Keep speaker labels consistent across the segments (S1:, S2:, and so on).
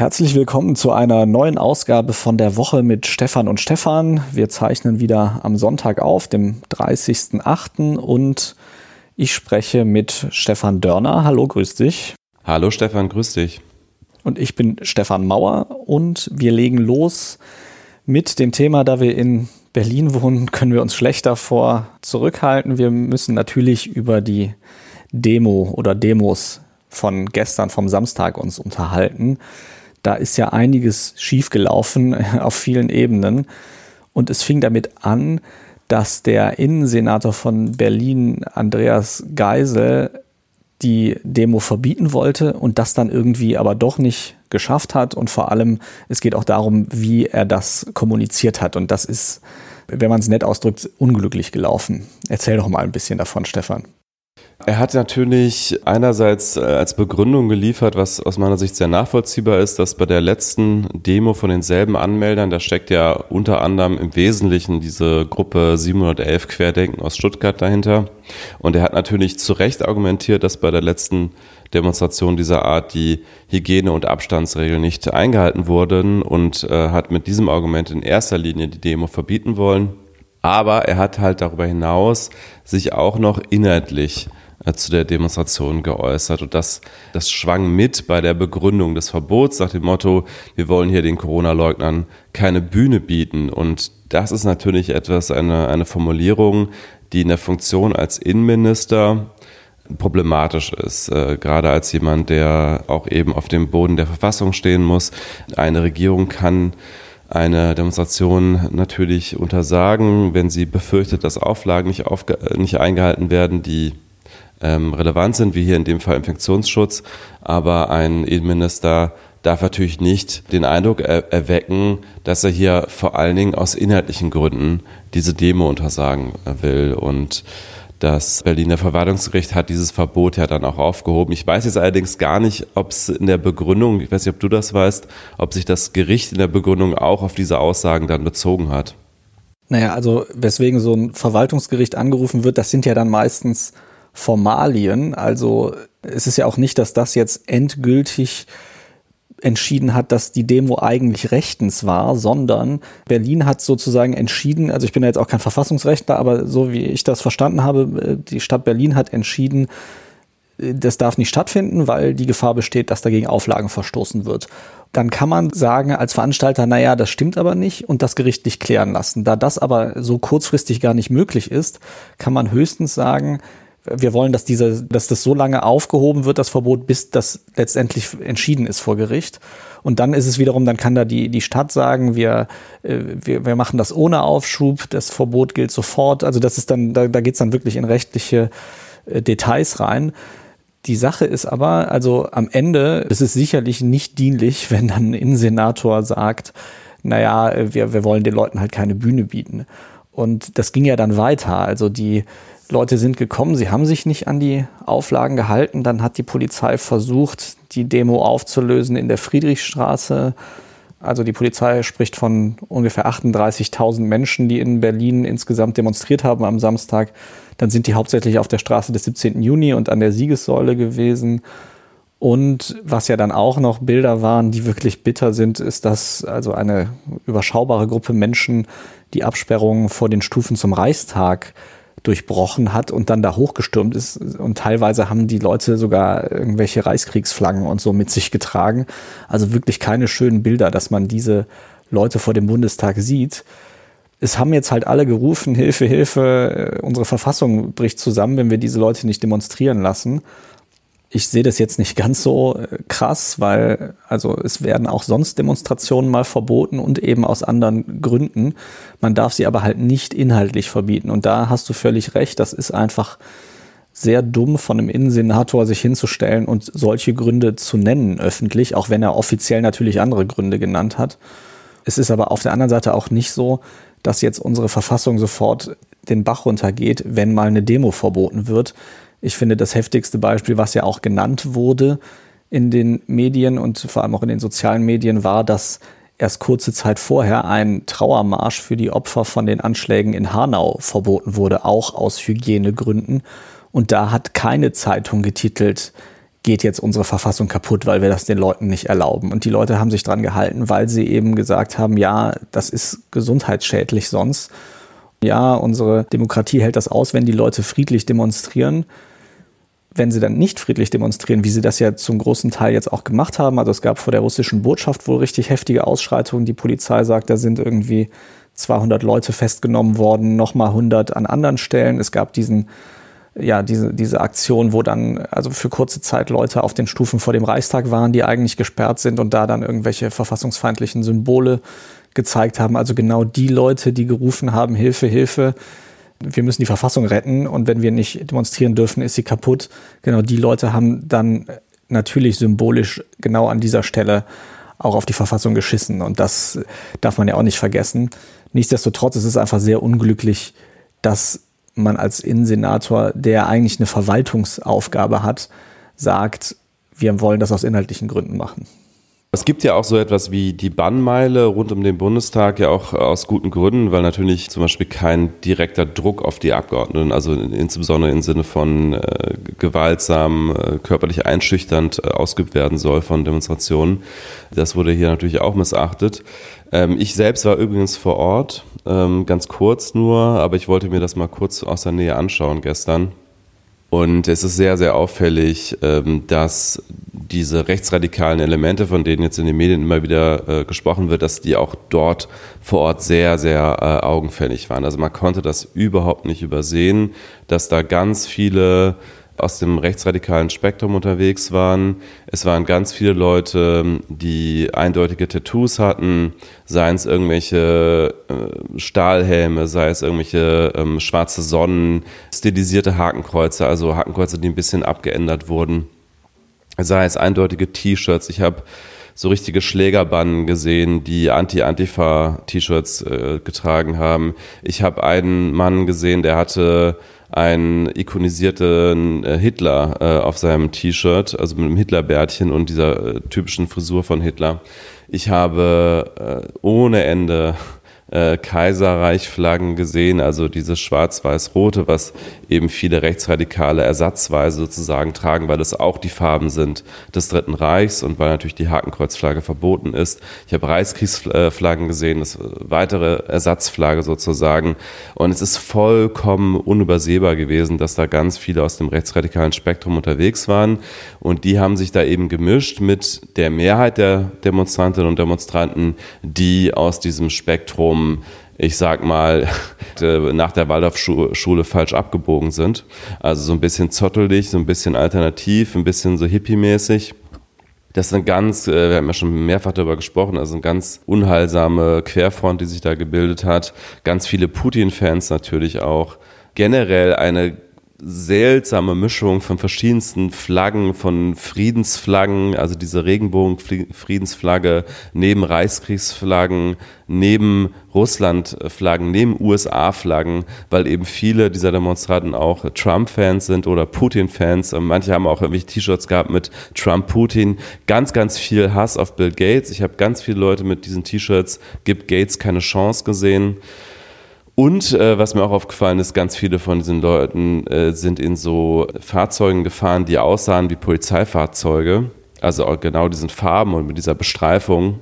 S1: Herzlich willkommen zu einer neuen Ausgabe von der Woche mit Stefan und Stefan. Wir zeichnen wieder am Sonntag auf, dem 30.08. und ich spreche mit Stefan Dörner. Hallo, grüß dich.
S2: Hallo Stefan, grüß dich.
S1: Und ich bin Stefan Mauer und wir legen los mit dem Thema, da wir in Berlin wohnen, können wir uns schlecht davor zurückhalten. Wir müssen natürlich über die Demo oder Demos von gestern, vom Samstag uns unterhalten da ist ja einiges schiefgelaufen auf vielen Ebenen. Und es fing damit an, dass der Innensenator von Berlin, Andreas Geisel, die Demo verbieten wollte und das dann irgendwie aber doch nicht geschafft hat. Und vor allem, es geht auch darum, wie er das kommuniziert hat. Und das ist, wenn man es nett ausdrückt, unglücklich gelaufen. Erzähl doch mal ein bisschen davon, Stefan.
S2: Er hat natürlich einerseits äh, als Begründung geliefert, was aus meiner Sicht sehr nachvollziehbar ist, dass bei der letzten Demo von denselben Anmeldern, da steckt ja unter anderem im Wesentlichen diese Gruppe 711 Querdenken aus Stuttgart dahinter. Und er hat natürlich zu Recht argumentiert, dass bei der letzten Demonstration dieser Art die Hygiene- und Abstandsregeln nicht eingehalten wurden und äh, hat mit diesem Argument in erster Linie die Demo verbieten wollen. Aber er hat halt darüber hinaus sich auch noch inhaltlich zu der Demonstration geäußert. Und das, das schwang mit bei der Begründung des Verbots nach dem Motto, wir wollen hier den Corona-Leugnern keine Bühne bieten. Und das ist natürlich etwas, eine, eine Formulierung, die in der Funktion als Innenminister problematisch ist, äh, gerade als jemand, der auch eben auf dem Boden der Verfassung stehen muss. Eine Regierung kann eine Demonstration natürlich untersagen, wenn sie befürchtet, dass Auflagen nicht, nicht eingehalten werden, die ähm, relevant sind, wie hier in dem Fall Infektionsschutz. Aber ein Innenminister darf natürlich nicht den Eindruck er erwecken, dass er hier vor allen Dingen aus inhaltlichen Gründen diese Demo untersagen will. Und das Berliner Verwaltungsgericht hat dieses Verbot ja dann auch aufgehoben. Ich weiß jetzt allerdings gar nicht, ob es in der Begründung, ich weiß nicht, ob du das weißt, ob sich das Gericht in der Begründung auch auf diese Aussagen dann bezogen hat.
S1: Naja, also weswegen so ein Verwaltungsgericht angerufen wird, das sind ja dann meistens Formalien. Also es ist ja auch nicht, dass das jetzt endgültig entschieden hat, dass die Demo eigentlich rechtens war, sondern Berlin hat sozusagen entschieden, also ich bin ja jetzt auch kein Verfassungsrechtler, aber so wie ich das verstanden habe, die Stadt Berlin hat entschieden, das darf nicht stattfinden, weil die Gefahr besteht, dass dagegen Auflagen verstoßen wird. Dann kann man sagen als Veranstalter, naja, das stimmt aber nicht und das gerichtlich klären lassen. Da das aber so kurzfristig gar nicht möglich ist, kann man höchstens sagen, wir wollen, dass diese, dass das so lange aufgehoben wird, das Verbot, bis das letztendlich entschieden ist vor Gericht. Und dann ist es wiederum, dann kann da die, die Stadt sagen, wir, äh, wir, wir machen das ohne Aufschub, das Verbot gilt sofort. Also das ist dann, da, da geht es dann wirklich in rechtliche äh, Details rein. Die Sache ist aber, also am Ende ist es sicherlich nicht dienlich, wenn dann ein Innensenator sagt, naja, wir, wir wollen den Leuten halt keine Bühne bieten. Und das ging ja dann weiter. Also die, Leute sind gekommen, sie haben sich nicht an die Auflagen gehalten. Dann hat die Polizei versucht, die Demo aufzulösen in der Friedrichstraße. Also die Polizei spricht von ungefähr 38.000 Menschen, die in Berlin insgesamt demonstriert haben am Samstag. Dann sind die hauptsächlich auf der Straße des 17. Juni und an der Siegessäule gewesen. Und was ja dann auch noch Bilder waren, die wirklich bitter sind, ist, dass also eine überschaubare Gruppe Menschen die Absperrungen vor den Stufen zum Reichstag durchbrochen hat und dann da hochgestürmt ist. Und teilweise haben die Leute sogar irgendwelche Reichskriegsflaggen und so mit sich getragen. Also wirklich keine schönen Bilder, dass man diese Leute vor dem Bundestag sieht. Es haben jetzt halt alle gerufen, Hilfe, Hilfe, äh, unsere Verfassung bricht zusammen, wenn wir diese Leute nicht demonstrieren lassen ich sehe das jetzt nicht ganz so äh, krass, weil also es werden auch sonst Demonstrationen mal verboten und eben aus anderen Gründen. Man darf sie aber halt nicht inhaltlich verbieten. Und da hast du völlig recht, das ist einfach sehr dumm von einem Innensenator sich hinzustellen und solche Gründe zu nennen öffentlich, auch wenn er offiziell natürlich andere Gründe genannt hat. Es ist aber auf der anderen Seite auch nicht so, dass jetzt unsere Verfassung sofort den Bach runtergeht, wenn mal eine Demo verboten wird. Ich finde, das heftigste Beispiel, was ja auch genannt wurde in den Medien und vor allem auch in den sozialen Medien, war, dass erst kurze Zeit vorher ein Trauermarsch für die Opfer von den Anschlägen in Hanau verboten wurde, auch aus Hygienegründen. Und da hat keine Zeitung getitelt, geht jetzt unsere Verfassung kaputt, weil wir das den Leuten nicht erlauben. Und die Leute haben sich dran gehalten, weil sie eben gesagt haben, ja, das ist gesundheitsschädlich sonst. Ja, unsere Demokratie hält das aus, wenn die Leute friedlich demonstrieren. Wenn sie dann nicht friedlich demonstrieren, wie sie das ja zum großen Teil jetzt auch gemacht haben, also es gab vor der russischen Botschaft wohl richtig heftige Ausschreitungen. Die Polizei sagt, da sind irgendwie 200 Leute festgenommen worden, nochmal 100 an anderen Stellen. Es gab diesen ja, diese, diese Aktion, wo dann also für kurze Zeit Leute auf den Stufen vor dem Reichstag waren, die eigentlich gesperrt sind und da dann irgendwelche verfassungsfeindlichen Symbole gezeigt haben. Also genau die Leute, die gerufen haben, Hilfe, Hilfe, wir müssen die Verfassung retten und wenn wir nicht demonstrieren dürfen, ist sie kaputt. Genau die Leute haben dann natürlich symbolisch genau an dieser Stelle auch auf die Verfassung geschissen und das darf man ja auch nicht vergessen. Nichtsdestotrotz ist es einfach sehr unglücklich, dass man als Innensenator, der eigentlich eine Verwaltungsaufgabe hat, sagt, wir wollen das aus inhaltlichen Gründen machen.
S2: Es gibt ja auch so etwas wie die Bannmeile rund um den Bundestag, ja auch aus guten Gründen, weil natürlich zum Beispiel kein direkter Druck auf die Abgeordneten, also insbesondere im Sinne von äh, gewaltsam, äh, körperlich einschüchternd äh, ausgeübt werden soll von Demonstrationen. Das wurde hier natürlich auch missachtet. Ähm, ich selbst war übrigens vor Ort, ähm, ganz kurz nur, aber ich wollte mir das mal kurz aus der Nähe anschauen gestern. Und es ist sehr, sehr auffällig, ähm, dass diese rechtsradikalen Elemente, von denen jetzt in den Medien immer wieder äh, gesprochen wird, dass die auch dort vor Ort sehr, sehr äh, augenfällig waren. Also man konnte das überhaupt nicht übersehen, dass da ganz viele aus dem rechtsradikalen Spektrum unterwegs waren. Es waren ganz viele Leute, die eindeutige Tattoos hatten, seien es irgendwelche äh, Stahlhelme, sei es irgendwelche ähm, schwarze Sonnen, stilisierte Hakenkreuze, also Hakenkreuze, die ein bisschen abgeändert wurden, sei es eindeutige T-Shirts. Ich habe so richtige Schlägerbanden gesehen, die Anti-Antifa-T-Shirts äh, getragen haben. Ich habe einen Mann gesehen, der hatte einen ikonisierten äh, Hitler äh, auf seinem T-Shirt, also mit einem Hitlerbärtchen und dieser äh, typischen Frisur von Hitler. Ich habe äh, ohne Ende äh, Kaiserreichflaggen gesehen, also dieses schwarz-weiß-rote, was eben viele Rechtsradikale ersatzweise sozusagen tragen, weil es auch die Farben sind des Dritten Reichs und weil natürlich die Hakenkreuzflagge verboten ist. Ich habe Reichskriegsflaggen gesehen, das weitere Ersatzflagge sozusagen. Und es ist vollkommen unübersehbar gewesen, dass da ganz viele aus dem rechtsradikalen Spektrum unterwegs waren. Und die haben sich da eben gemischt mit der Mehrheit der Demonstrantinnen und Demonstranten, die aus diesem Spektrum um, ich sag mal, nach der Waldorfschule falsch abgebogen sind. Also so ein bisschen zottelig, so ein bisschen alternativ, ein bisschen so hippie-mäßig. Das eine ganz, äh, wir haben ja schon mehrfach darüber gesprochen, also eine ganz unheilsame Querfront, die sich da gebildet hat. Ganz viele Putin-Fans natürlich auch. Generell eine seltsame Mischung von verschiedensten Flaggen, von Friedensflaggen, also diese Regenbogen-Friedensflagge, neben Reichskriegsflaggen, neben Russland-Flaggen, neben USA-Flaggen, weil eben viele dieser Demonstranten auch Trump-Fans sind oder Putin-Fans. Manche haben auch irgendwelche T-Shirts gehabt mit Trump-Putin. Ganz, ganz viel Hass auf Bill Gates. Ich habe ganz viele Leute mit diesen T-Shirts, gibt Gates keine Chance gesehen. Und äh, was mir auch aufgefallen ist, ganz viele von diesen Leuten äh, sind in so Fahrzeugen gefahren, die aussahen wie Polizeifahrzeuge. Also auch genau diesen Farben und mit dieser Bestreifung.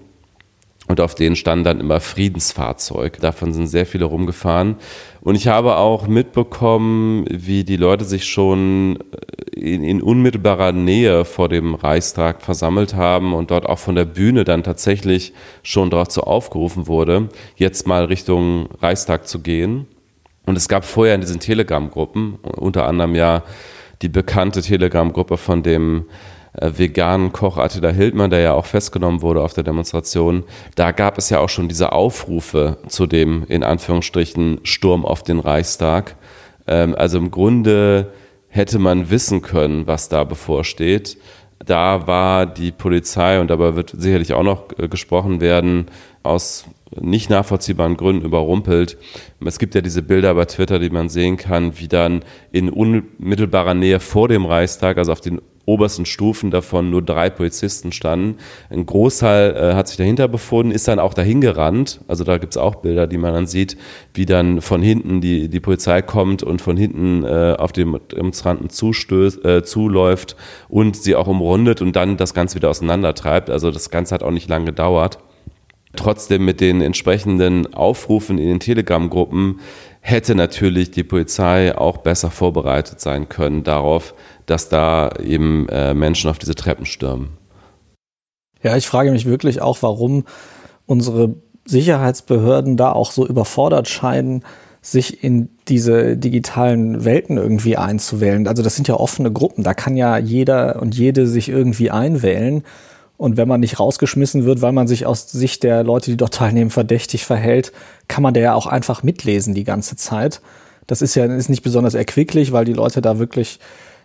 S2: Und auf denen stand dann immer Friedensfahrzeug. Davon sind sehr viele rumgefahren. Und ich habe auch mitbekommen, wie die Leute sich schon äh, in, in, unmittelbarer Nähe vor dem Reichstag versammelt haben und dort auch von der Bühne dann tatsächlich schon dazu aufgerufen wurde, jetzt mal Richtung Reichstag zu gehen. Und es gab vorher in diesen Telegram-Gruppen, unter anderem ja die bekannte Telegram-Gruppe von dem veganen Koch Attila Hildmann, der ja auch festgenommen wurde auf der Demonstration, da gab es ja auch schon diese Aufrufe zu dem in Anführungsstrichen Sturm auf den Reichstag. Ähm, also im Grunde hätte man wissen können, was da bevorsteht. Da war die Polizei, und darüber wird sicherlich auch noch äh, gesprochen werden, aus nicht nachvollziehbaren Gründen überrumpelt. Es gibt ja diese Bilder bei Twitter, die man sehen kann, wie dann in unmittelbarer Nähe vor dem Reichstag, also auf den obersten Stufen davon nur drei Polizisten standen. Ein Großteil äh, hat sich dahinter befunden, ist dann auch dahin gerannt. Also da gibt's auch Bilder, die man dann sieht, wie dann von hinten die, die Polizei kommt und von hinten äh, auf den Demonstranten zustößt, äh, zuläuft und sie auch umrundet und dann das Ganze wieder auseinandertreibt. Also das Ganze hat auch nicht lange gedauert. Trotzdem mit den entsprechenden Aufrufen in den Telegram-Gruppen hätte natürlich die Polizei auch besser vorbereitet sein können darauf, dass da eben äh, Menschen auf diese Treppen stürmen.
S1: Ja, ich frage mich wirklich auch, warum unsere Sicherheitsbehörden da auch so überfordert scheinen, sich in diese digitalen Welten irgendwie einzuwählen. Also das sind ja offene Gruppen, da kann ja jeder und jede sich irgendwie einwählen. Und wenn man nicht rausgeschmissen wird, weil man sich aus Sicht der Leute, die dort teilnehmen, verdächtig verhält, kann man da ja auch einfach mitlesen die ganze Zeit. Das ist ja ist nicht besonders erquicklich, weil die Leute da wirklich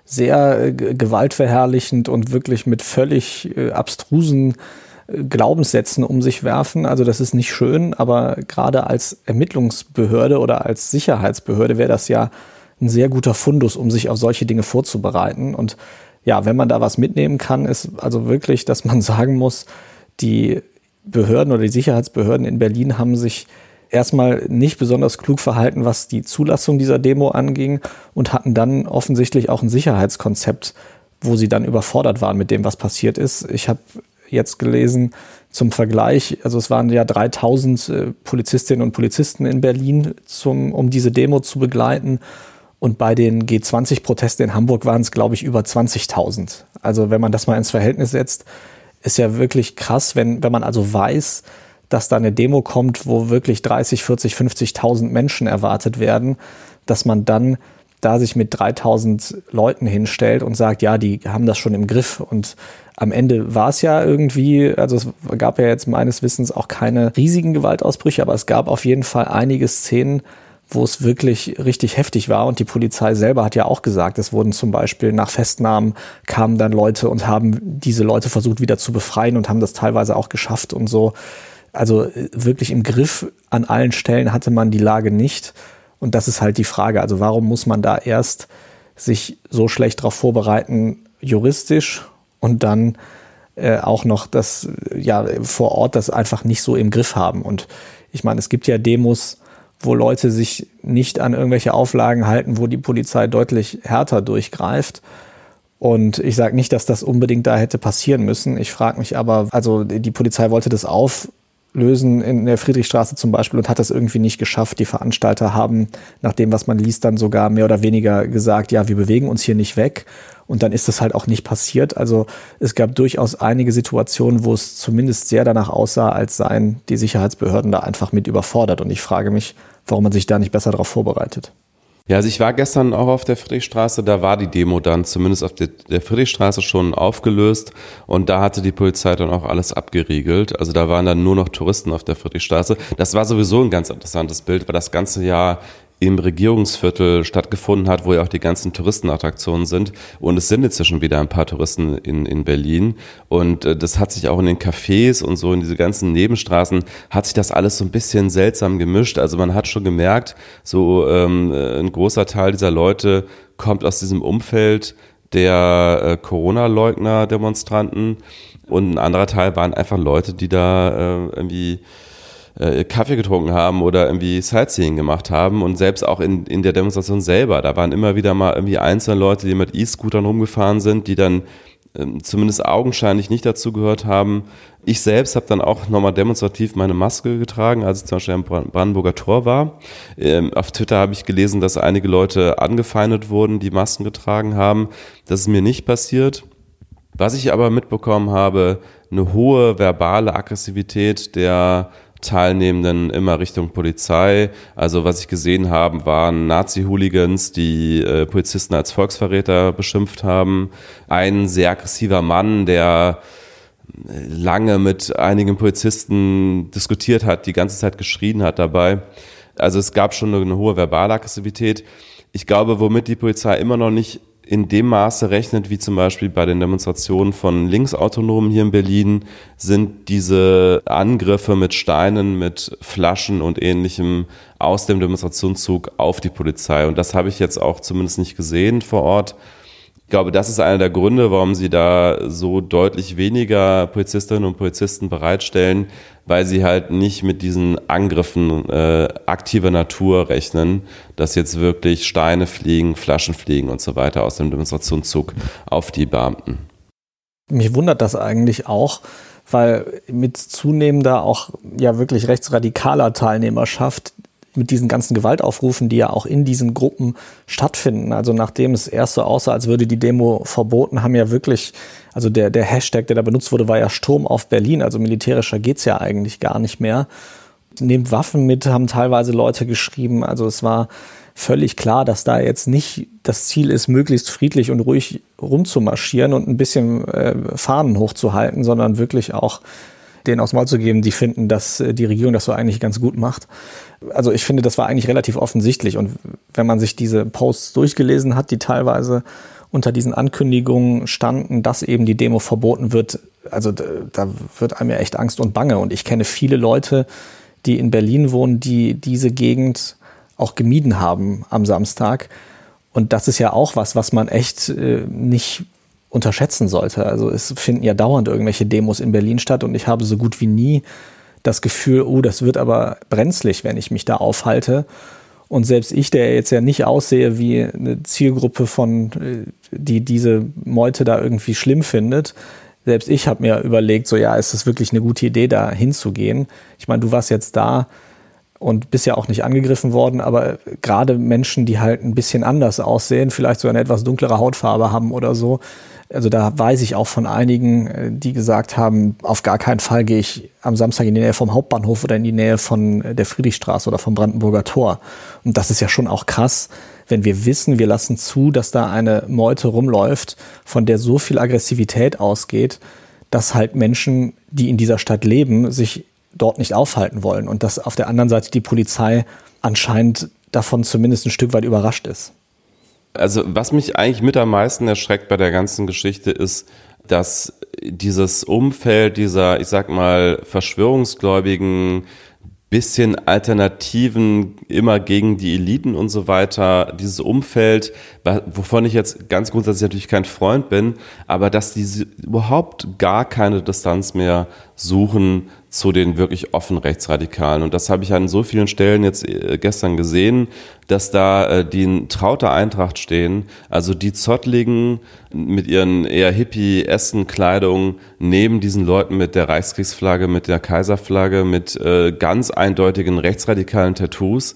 S1: sehr äh, gewaltverherrlichend und wirklich mit völlig äh, abstrusen äh, Glaubenssätzen um sich werfen. Also das ist nicht schön, aber gerade als Ermittlungsbehörde oder als Sicherheitsbehörde wäre das ja ein sehr guter Fundus, um sich auf solche Dinge vorzubereiten. Und ja, wenn man da was mitnehmen kann, ist also wirklich, dass man sagen muss, die Behörden oder die Sicherheitsbehörden in Berlin haben sich erstmal nicht besonders klug verhalten, was die Zulassung dieser Demo anging und hatten dann offensichtlich auch ein Sicherheitskonzept, wo sie dann überfordert waren mit dem, was passiert ist. Ich habe jetzt gelesen zum Vergleich, also es waren ja 3000 äh, Polizistinnen und Polizisten in Berlin, zum, um diese Demo zu begleiten. Und bei den G20-Protesten in Hamburg waren es, glaube ich, über 20.000. Also wenn man das mal ins Verhältnis setzt, ist ja wirklich krass, wenn, wenn man also weiß, dass da eine Demo kommt, wo wirklich 30, 40, 50.000 Menschen erwartet werden, dass man dann da sich mit 3000 Leuten hinstellt und sagt, ja, die haben das schon im Griff. Und am Ende war es ja irgendwie, also es gab ja jetzt meines Wissens auch keine riesigen Gewaltausbrüche, aber es gab auf jeden Fall einige Szenen, wo es wirklich richtig heftig war. Und die Polizei selber hat ja auch gesagt, es wurden zum Beispiel nach Festnahmen kamen dann Leute und haben diese Leute versucht wieder zu befreien und haben das teilweise auch geschafft und so. Also äh, wirklich im Griff an allen Stellen hatte man die Lage nicht. Und das ist halt die Frage. Also warum muss man da erst sich so schlecht darauf vorbereiten, juristisch und dann äh, auch noch das ja vor Ort das einfach nicht so im Griff haben. Und ich meine, es gibt ja Demos, wo Leute sich nicht an irgendwelche Auflagen halten, wo die Polizei deutlich härter durchgreift. Und ich sage nicht, dass das unbedingt da hätte passieren müssen. Ich frage mich aber, also die Polizei wollte das auf lösen in der Friedrichstraße zum Beispiel und hat das irgendwie nicht geschafft. Die Veranstalter haben, nach dem, was man liest, dann sogar mehr oder weniger gesagt, ja, wir bewegen uns hier nicht weg. Und dann ist das halt auch nicht passiert. Also es gab durchaus einige Situationen, wo es zumindest sehr danach aussah, als seien die Sicherheitsbehörden da einfach mit überfordert. Und ich frage mich, warum man sich da nicht besser darauf vorbereitet.
S2: Ja, also ich war gestern auch auf der Friedrichstraße, da war die Demo dann zumindest auf der, Friedrichstraße schon aufgelöst und da hatte die Polizei dann auch alles abgeriegelt. Also da waren dann nur noch Touristen auf der Friedrichstraße. Das war sowieso ein ganz interessantes Bild, weil das ganze Jahr im Regierungsviertel stattgefunden hat, wo ja auch die ganzen Touristenattraktionen sind. Und es sind inzwischen wieder ein paar Touristen in, in Berlin. Und äh, das hat sich auch in den Cafés und so in diese ganzen Nebenstraßen, hat sich das alles so ein bisschen seltsam gemischt. Also man hat schon gemerkt, so ähm, äh, ein großer Teil dieser Leute kommt aus diesem Umfeld der äh, Corona-Leugner-Demonstranten. Und ein anderer Teil waren einfach Leute, die da äh, irgendwie äh, Kaffee getrunken haben oder irgendwie Sightseeing gemacht haben und selbst auch in, in der Demonstration selber, da waren immer wieder mal irgendwie einzelne Leute, die mit E-Scootern rumgefahren sind, die dann ähm, zumindest augenscheinlich nicht dazu gehört haben. Ich selbst habe dann auch nochmal demonstrativ meine Maske getragen, als ich zum Beispiel am Brandenburger Tor war. Ähm, auf Twitter habe ich gelesen, dass einige Leute angefeindet wurden, die Masken getragen haben. Das ist mir nicht passiert. Was ich aber mitbekommen habe, eine hohe verbale Aggressivität der Teilnehmenden immer Richtung Polizei. Also was ich gesehen habe, waren Nazi-Hooligans, die äh, Polizisten als Volksverräter beschimpft haben. Ein sehr aggressiver Mann, der lange mit einigen Polizisten diskutiert hat, die ganze Zeit geschrien hat dabei. Also es gab schon eine, eine hohe verbale Aggressivität. Ich glaube, womit die Polizei immer noch nicht in dem Maße rechnet, wie zum Beispiel bei den Demonstrationen von Linksautonomen hier in Berlin, sind diese Angriffe mit Steinen, mit Flaschen und ähnlichem aus dem Demonstrationszug auf die Polizei. Und das habe ich jetzt auch zumindest nicht gesehen vor Ort. Ich glaube, das ist einer der Gründe, warum sie da so deutlich weniger Polizistinnen und Polizisten bereitstellen, weil sie halt nicht mit diesen Angriffen äh, aktiver Natur rechnen, dass jetzt wirklich Steine fliegen, Flaschen fliegen und so weiter aus dem Demonstrationszug auf die Beamten.
S1: Mich wundert das eigentlich auch, weil mit zunehmender auch ja wirklich rechtsradikaler Teilnehmerschaft mit diesen ganzen Gewaltaufrufen, die ja auch in diesen Gruppen stattfinden. Also nachdem es erst so aussah, als würde die Demo verboten, haben ja wirklich, also der, der Hashtag, der da benutzt wurde, war ja Sturm auf Berlin. Also militärischer geht's ja eigentlich gar nicht mehr. Nehmt Waffen mit, haben teilweise Leute geschrieben. Also es war völlig klar, dass da jetzt nicht das Ziel ist, möglichst friedlich und ruhig rumzumarschieren und ein bisschen äh, Fahnen hochzuhalten, sondern wirklich auch denen aufs Maul zu geben, die finden, dass äh, die Regierung das so eigentlich ganz gut macht. Also ich finde, das war eigentlich relativ offensichtlich. Und wenn man sich diese Posts durchgelesen hat, die teilweise unter diesen Ankündigungen standen, dass eben die Demo verboten wird, also da wird einem ja echt Angst und Bange. Und ich kenne viele Leute, die in Berlin wohnen, die diese Gegend auch gemieden haben am Samstag. Und das ist ja auch was, was man echt äh, nicht unterschätzen sollte. Also es finden ja dauernd irgendwelche Demos in Berlin statt und ich habe so gut wie nie das Gefühl, oh, das wird aber brenzlig, wenn ich mich da aufhalte. Und selbst ich, der jetzt ja nicht aussehe wie eine Zielgruppe von, äh, die diese Meute da irgendwie schlimm findet, selbst ich habe mir überlegt, so ja, ist das wirklich eine gute Idee, da hinzugehen? Ich meine, du warst jetzt da und bist ja auch nicht angegriffen worden, aber gerade Menschen, die halt ein bisschen anders aussehen, vielleicht sogar eine etwas dunklere Hautfarbe haben oder so, also da weiß ich auch von einigen, äh, die gesagt haben, auf gar keinen Fall gehe ich am Samstag in die Nähe vom Hauptbahnhof oder in die Nähe von der Friedrichstraße oder vom Brandenburger Tor. Und das ist ja schon auch krass, wenn wir wissen, wir lassen zu, dass da eine Meute rumläuft, von der so viel Aggressivität ausgeht, dass halt Menschen, die in dieser Stadt leben, sich dort nicht aufhalten wollen und dass auf der anderen Seite die Polizei anscheinend davon zumindest ein Stück weit überrascht ist.
S2: Also was mich eigentlich mit am meisten erschreckt bei der ganzen Geschichte ist, dass dieses Umfeld dieser, ich sag mal, verschwörungsgläubigen, bisschen Alternativen immer gegen die Eliten und so weiter, dieses Umfeld, wovon ich jetzt ganz grundsätzlich natürlich kein Freund bin, aber dass die überhaupt gar keine Distanz mehr suchen zu den wirklich offen Rechtsradikalen. Und das habe ich an so vielen Stellen jetzt äh, gestern gesehen, dass da äh, die in trauter Eintracht stehen, also die Zottligen mit ihren eher hippie-essen Kleidung neben diesen Leuten mit der Reichskriegsflagge, mit der Kaiserflagge, mit äh, ganz eindeutigen rechtsradikalen Tattoos.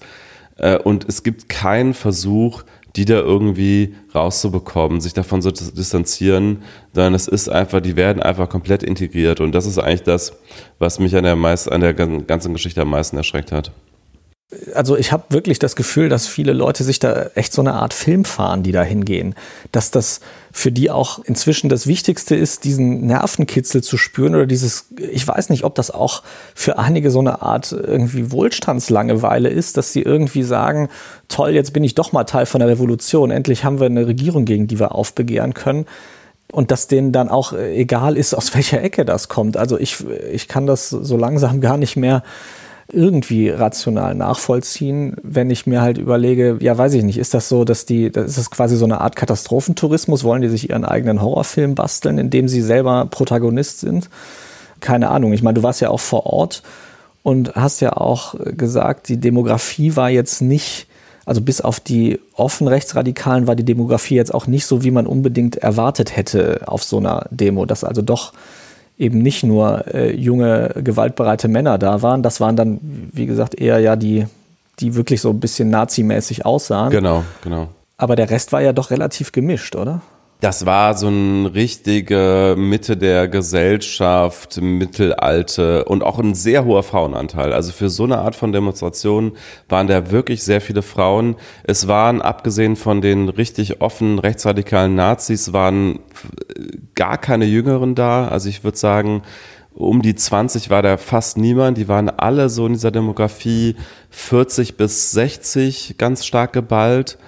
S2: Und es gibt keinen Versuch, die da irgendwie rauszubekommen, sich davon zu distanzieren, sondern es ist einfach, die werden einfach komplett integriert. Und das ist eigentlich das, was mich an der, meist, an der ganzen Geschichte am meisten erschreckt hat
S1: also ich habe wirklich das Gefühl, dass viele Leute sich da echt so eine Art Film fahren, die da hingehen. Dass das für die auch inzwischen das Wichtigste ist, diesen Nervenkitzel zu spüren oder dieses, ich weiß nicht, ob das auch für einige so eine Art irgendwie Wohlstandslangeweile ist, dass sie irgendwie sagen, toll, jetzt bin ich doch mal Teil von der Revolution, endlich haben wir eine Regierung, gegen die wir aufbegehren können. Und dass denen dann auch egal ist, aus welcher Ecke das kommt. Also ich, ich kann das so langsam gar nicht mehr irgendwie rational nachvollziehen, wenn ich mir halt überlege, ja, weiß ich nicht, ist das so, dass die, das ist das quasi so eine Art Katastrophentourismus, wollen die sich ihren eigenen Horrorfilm basteln, in dem sie selber Protagonist sind? Keine Ahnung. Ich meine, du warst ja auch vor Ort und hast ja auch gesagt, die Demografie war jetzt nicht, also bis auf die offen Rechtsradikalen war die Demografie jetzt auch nicht so, wie man unbedingt erwartet hätte auf so einer Demo, dass also doch eben nicht nur äh, junge, gewaltbereite Männer da waren. Das waren dann, wie gesagt, eher ja die, die wirklich so ein bisschen nazimäßig aussahen.
S2: Genau, genau.
S1: Aber der Rest war ja doch relativ gemischt, oder?
S2: Das war so ein richtige Mitte der Gesellschaft, Mittelalte und auch ein sehr hoher Frauenanteil. Also für so eine Art von Demonstration waren da wirklich sehr viele Frauen. Es waren, abgesehen von den richtig offen rechtsradikalen Nazis, waren gar keine Jüngeren da. Also ich würde sagen, um die 20 war da fast niemand. Die waren alle so in dieser Demografie 40 bis 60 ganz stark geballt.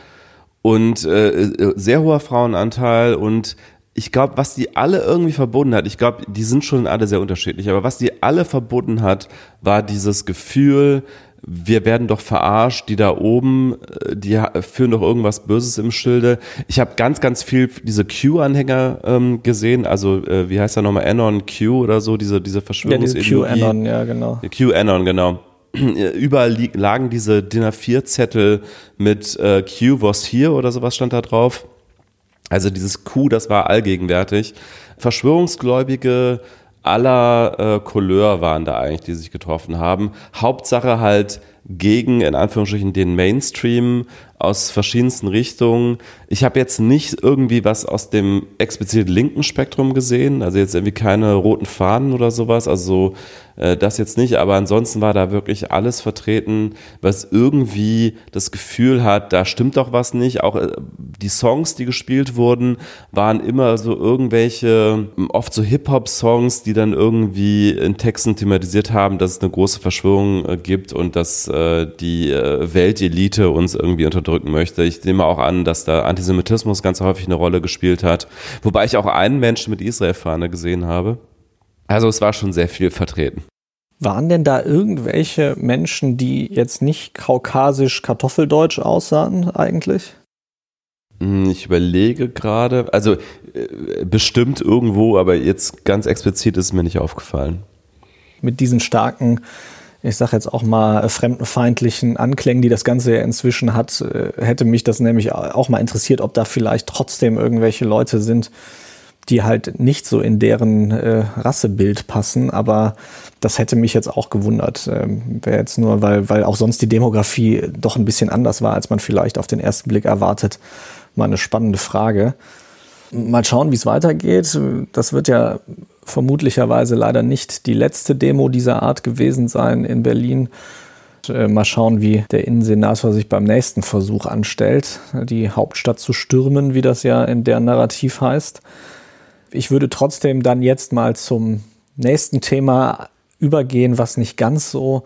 S2: Und äh, sehr hoher Frauenanteil und ich glaube, was die alle irgendwie verbunden hat, ich glaube, die sind schon alle sehr unterschiedlich, aber was die alle verbunden hat, war dieses Gefühl, wir werden doch verarscht, die da oben, äh, die führen doch irgendwas Böses im Schilde. Ich habe ganz, ganz viel diese Q-Anhänger ähm, gesehen, also äh, wie heißt der nochmal, Anon Q oder so, diese, diese Verschwörungsideologie.
S1: Ja, QAnon, ja genau.
S2: QAnon, genau. Überall lagen diese DIN A4-Zettel mit äh, Q was here oder sowas stand da drauf. Also dieses Q, das war allgegenwärtig. Verschwörungsgläubige aller äh, Couleur waren da eigentlich, die sich getroffen haben. Hauptsache halt gegen, in Anführungsstrichen, den Mainstream aus verschiedensten Richtungen. Ich habe jetzt nicht irgendwie was aus dem explizit linken Spektrum gesehen, also jetzt irgendwie keine roten Fahnen oder sowas, also äh, das jetzt nicht, aber ansonsten war da wirklich alles vertreten, was irgendwie das Gefühl hat, da stimmt doch was nicht. Auch äh, die Songs, die gespielt wurden, waren immer so irgendwelche, oft so Hip-Hop-Songs, die dann irgendwie in Texten thematisiert haben, dass es eine große Verschwörung äh, gibt und dass äh, die äh, Weltelite uns irgendwie unterdrücken möchte. Ich nehme auch an, dass da Antisemitismus ganz häufig eine Rolle gespielt hat. Wobei ich auch einen Menschen mit Israel-Fahne gesehen habe. Also es war schon sehr viel vertreten.
S1: Waren denn da irgendwelche Menschen, die jetzt nicht kaukasisch kartoffeldeutsch aussahen eigentlich?
S2: Hm, ich überlege gerade, also äh, bestimmt irgendwo, aber jetzt ganz explizit ist mir nicht aufgefallen.
S1: Mit diesen starken, ich sage jetzt auch mal fremdenfeindlichen Anklängen, die das Ganze ja inzwischen hat, äh, hätte mich das nämlich auch mal interessiert, ob da vielleicht trotzdem irgendwelche Leute sind, die halt nicht so in deren äh, Rassebild passen, aber das hätte mich jetzt auch gewundert. Ähm, Wäre jetzt nur, weil, weil auch sonst die Demografie doch ein bisschen anders war, als man vielleicht auf den ersten Blick erwartet. Mal eine spannende Frage. Mal schauen, wie es weitergeht. Das wird ja vermutlicherweise leider nicht die letzte Demo dieser Art gewesen sein in Berlin. Äh, mal schauen, wie der Innensenator sich beim nächsten Versuch anstellt, die Hauptstadt zu stürmen, wie das ja in der Narrativ heißt. Ich würde trotzdem dann jetzt mal zum nächsten Thema übergehen, was nicht ganz so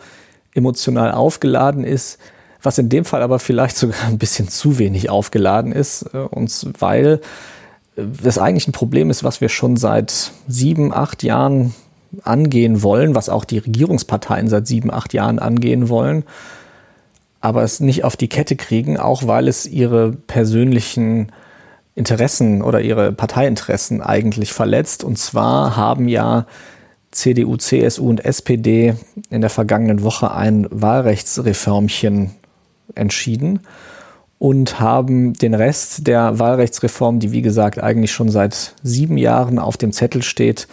S1: emotional aufgeladen ist, was in dem Fall aber vielleicht sogar ein bisschen zu wenig aufgeladen ist, äh, und weil das eigentlich ein Problem ist, was wir schon seit sieben, acht Jahren angehen wollen, was auch die Regierungsparteien seit sieben, acht Jahren angehen wollen, aber es nicht auf die Kette kriegen, auch weil es ihre persönlichen Interessen oder ihre Parteiinteressen eigentlich verletzt. Und zwar haben ja CDU, CSU und SPD in der vergangenen Woche ein Wahlrechtsreformchen entschieden und haben den Rest der Wahlrechtsreform, die wie gesagt eigentlich schon seit sieben Jahren auf dem Zettel steht,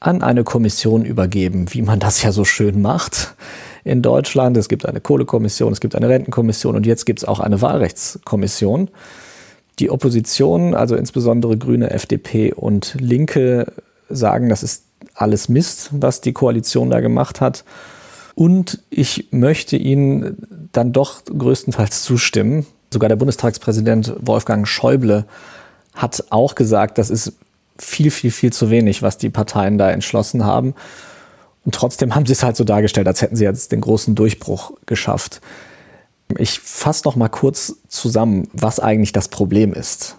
S1: an eine Kommission übergeben, wie man das ja so schön macht in Deutschland. Es gibt eine Kohlekommission, es gibt eine Rentenkommission und jetzt gibt es auch eine Wahlrechtskommission. Die Opposition, also insbesondere Grüne, FDP und Linke, sagen, das ist alles Mist, was die Koalition da gemacht hat. Und ich möchte Ihnen dann doch größtenteils zustimmen. Sogar der Bundestagspräsident Wolfgang Schäuble hat auch gesagt, das ist viel, viel, viel zu wenig, was die Parteien da entschlossen haben. Und trotzdem haben sie es halt so dargestellt, als hätten sie jetzt den großen Durchbruch geschafft. Ich fasse noch mal kurz zusammen, was eigentlich das Problem ist.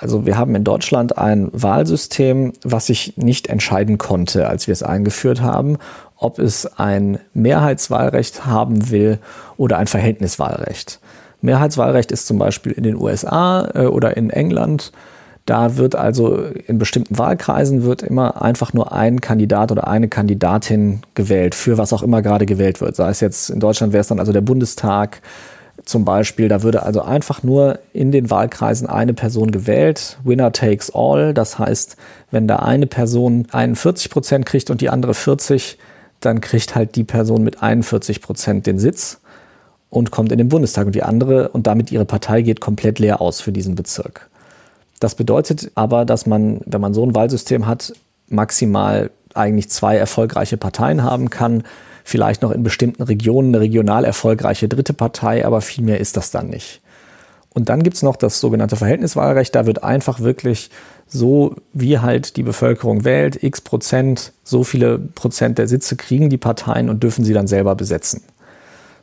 S1: Also wir haben in Deutschland ein Wahlsystem, was sich nicht entscheiden konnte, als wir es eingeführt haben, ob es ein Mehrheitswahlrecht haben will oder ein Verhältniswahlrecht. Mehrheitswahlrecht ist zum Beispiel in den USA äh, oder in England da wird also in bestimmten Wahlkreisen wird immer einfach nur ein Kandidat oder eine Kandidatin gewählt, für was auch immer gerade gewählt wird. Sei es jetzt in Deutschland wäre es dann also der Bundestag zum Beispiel. Da würde also einfach nur in den Wahlkreisen eine Person gewählt. Winner takes all. Das heißt, wenn da eine Person 41 Prozent kriegt und die andere 40, dann kriegt halt die Person mit 41 Prozent den Sitz und kommt in den Bundestag und die andere und damit ihre Partei geht komplett leer aus für diesen Bezirk. Das bedeutet aber, dass man, wenn man so ein Wahlsystem hat, maximal eigentlich zwei erfolgreiche Parteien haben kann. Vielleicht noch in bestimmten Regionen eine regional erfolgreiche dritte Partei, aber viel mehr ist das dann nicht. Und dann gibt es noch das sogenannte Verhältniswahlrecht. Da wird einfach wirklich so, wie halt die Bevölkerung wählt, x Prozent, so viele Prozent der Sitze kriegen die Parteien und dürfen sie dann selber besetzen.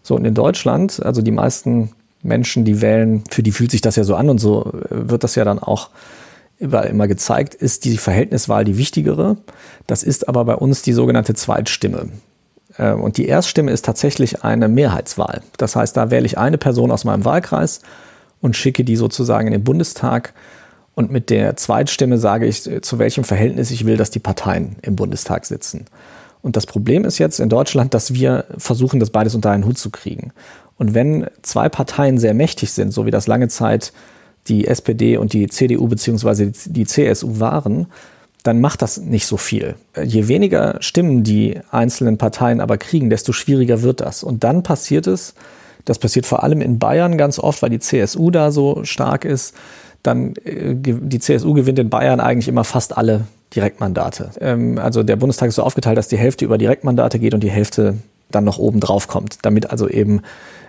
S1: So, und in Deutschland, also die meisten Menschen, die wählen, für die fühlt sich das ja so an und so wird das ja dann auch überall immer gezeigt, ist die Verhältniswahl die wichtigere. Das ist aber bei uns die sogenannte Zweitstimme. Äh, und die Erststimme ist tatsächlich eine Mehrheitswahl. Das heißt, da wähle ich eine Person aus meinem Wahlkreis und schicke die sozusagen in den Bundestag. Und mit der Zweitstimme sage ich, zu welchem Verhältnis ich will, dass die Parteien im Bundestag sitzen. Und das Problem ist jetzt in Deutschland, dass wir versuchen, das beides unter einen Hut zu kriegen. Und wenn zwei Parteien sehr mächtig sind, so wie das lange Zeit die SPD und die CDU beziehungsweise die CSU waren, dann macht das nicht so viel. Je weniger Stimmen die einzelnen Parteien aber kriegen, desto schwieriger wird das. Und dann passiert es, das passiert vor allem in Bayern ganz oft, weil die CSU da so stark ist, dann äh, die CSU gewinnt in Bayern eigentlich immer fast alle Direktmandate. Ähm, also der Bundestag ist so aufgeteilt, dass die Hälfte über Direktmandate geht und die Hälfte dann noch oben drauf kommt, damit also eben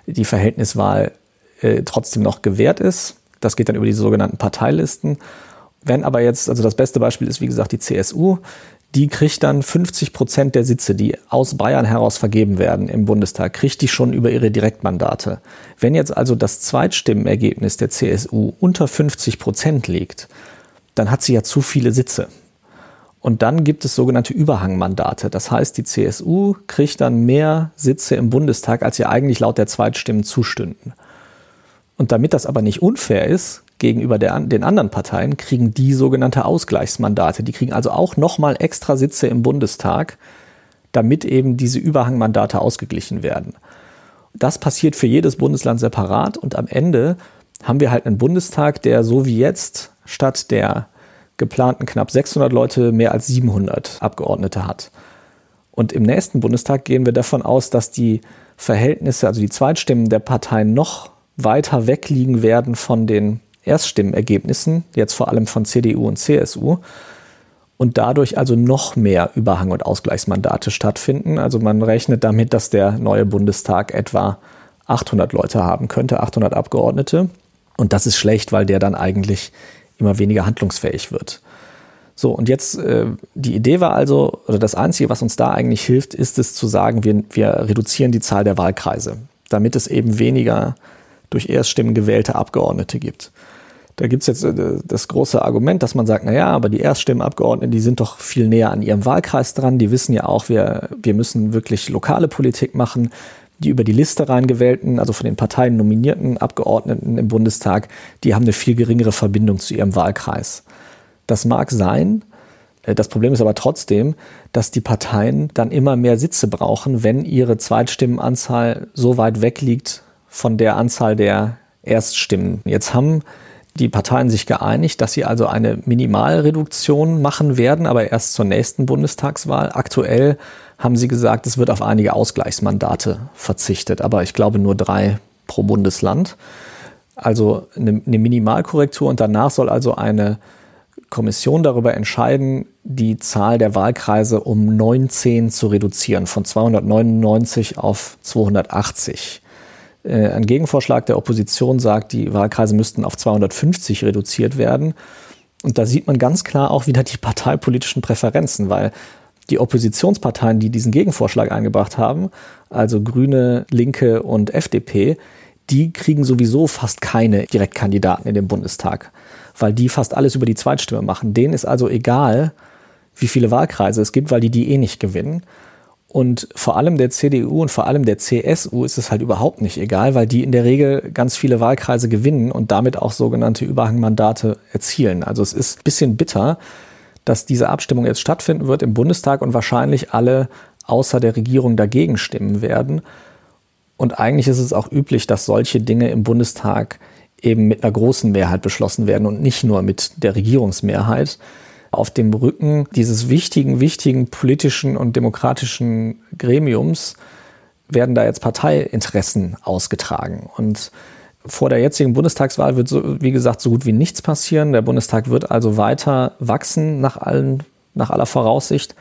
S1: die Verhältniswahl äh, trotzdem noch gewährt ist. Das geht dann über die sogenannten Parteilisten. Wenn aber jetzt, also das beste Beispiel ist wie gesagt die CSU, die kriegt dann 50 Prozent der Sitze, die aus Bayern heraus vergeben werden im Bundestag, kriegt die schon über ihre Direktmandate. Wenn jetzt also das Zweitstimmenergebnis der CSU unter 50 Prozent liegt, dann hat sie ja zu viele Sitze. Und dann gibt es sogenannte Überhangmandate. Das heißt, die CSU kriegt dann mehr Sitze im Bundestag, als ihr eigentlich laut der Zweitstimmen zustünden. Und damit das aber nicht unfair ist gegenüber der, den anderen Parteien, kriegen die sogenannte Ausgleichsmandate. Die kriegen also auch nochmal extra Sitze im Bundestag, damit eben diese Überhangmandate ausgeglichen werden. Das passiert für jedes Bundesland separat und am Ende haben wir halt einen Bundestag, der so wie jetzt statt der geplanten knapp 600 Leute mehr als 700 Abgeordnete hat. Und im nächsten Bundestag gehen wir davon aus, dass die Verhältnisse, also die Zweitstimmen der Parteien noch weiter wegliegen werden von den Erststimmenergebnissen, jetzt vor allem von CDU und CSU, und dadurch also noch mehr Überhang- und Ausgleichsmandate stattfinden. Also man rechnet damit, dass der neue Bundestag etwa 800 Leute haben könnte, 800 Abgeordnete. Und das ist schlecht, weil der dann eigentlich immer weniger handlungsfähig wird. So, und jetzt, äh, die Idee war also, oder das Einzige, was uns da eigentlich hilft, ist es zu sagen, wir, wir reduzieren die Zahl der Wahlkreise, damit es eben weniger durch Erststimmen gewählte Abgeordnete gibt. Da gibt es jetzt äh, das große Argument, dass man sagt, na ja, aber die Erststimmenabgeordneten, die sind doch viel näher an ihrem Wahlkreis dran. Die wissen ja auch, wir, wir müssen wirklich lokale Politik machen. Die über die Liste reingewählten, also von den Parteien nominierten Abgeordneten im Bundestag, die haben eine viel geringere Verbindung zu ihrem Wahlkreis. Das mag sein. Äh, das Problem ist aber trotzdem, dass die Parteien dann immer mehr Sitze brauchen, wenn ihre Zweitstimmenanzahl so weit weg liegt von der Anzahl der Erststimmen. Jetzt haben die Parteien sich geeinigt, dass sie also eine Minimalreduktion machen werden, aber erst zur nächsten Bundestagswahl. Aktuell haben sie gesagt, es wird auf einige Ausgleichsmandate verzichtet, aber ich glaube nur drei pro Bundesland. Also eine, eine Minimalkorrektur und danach soll also eine Kommission darüber entscheiden, die Zahl der Wahlkreise um 19 zu reduzieren, von 299 auf 280. Äh, ein Gegenvorschlag der Opposition sagt, die Wahlkreise müssten auf 250 reduziert werden. Und da sieht man ganz klar auch wieder die parteipolitischen Präferenzen, weil die Oppositionsparteien, die diesen Gegenvorschlag eingebracht haben, also Grüne, Linke und FDP, die kriegen sowieso fast keine Direktkandidaten in den Bundestag, weil die fast alles über die Zweitstimme machen. Denen ist also egal, wie viele Wahlkreise es gibt, weil die die eh nicht gewinnen. Und vor allem der CDU und vor allem der CSU ist es halt überhaupt nicht egal, weil die in der Regel ganz viele Wahlkreise gewinnen und damit auch sogenannte Überhangmandate erzielen. Also es ist ein bisschen bitter, dass diese Abstimmung jetzt stattfinden wird im Bundestag und wahrscheinlich alle außer der Regierung dagegen stimmen werden. Und eigentlich ist es auch üblich, dass solche Dinge im Bundestag eben mit einer großen Mehrheit beschlossen werden und nicht nur mit der Regierungsmehrheit. Auf dem Rücken dieses wichtigen, wichtigen politischen und demokratischen Gremiums werden da jetzt Parteiinteressen ausgetragen. Und vor der jetzigen Bundestagswahl wird, so, wie gesagt, so gut wie nichts passieren. Der Bundestag wird also weiter wachsen nach, allen, nach aller Voraussicht.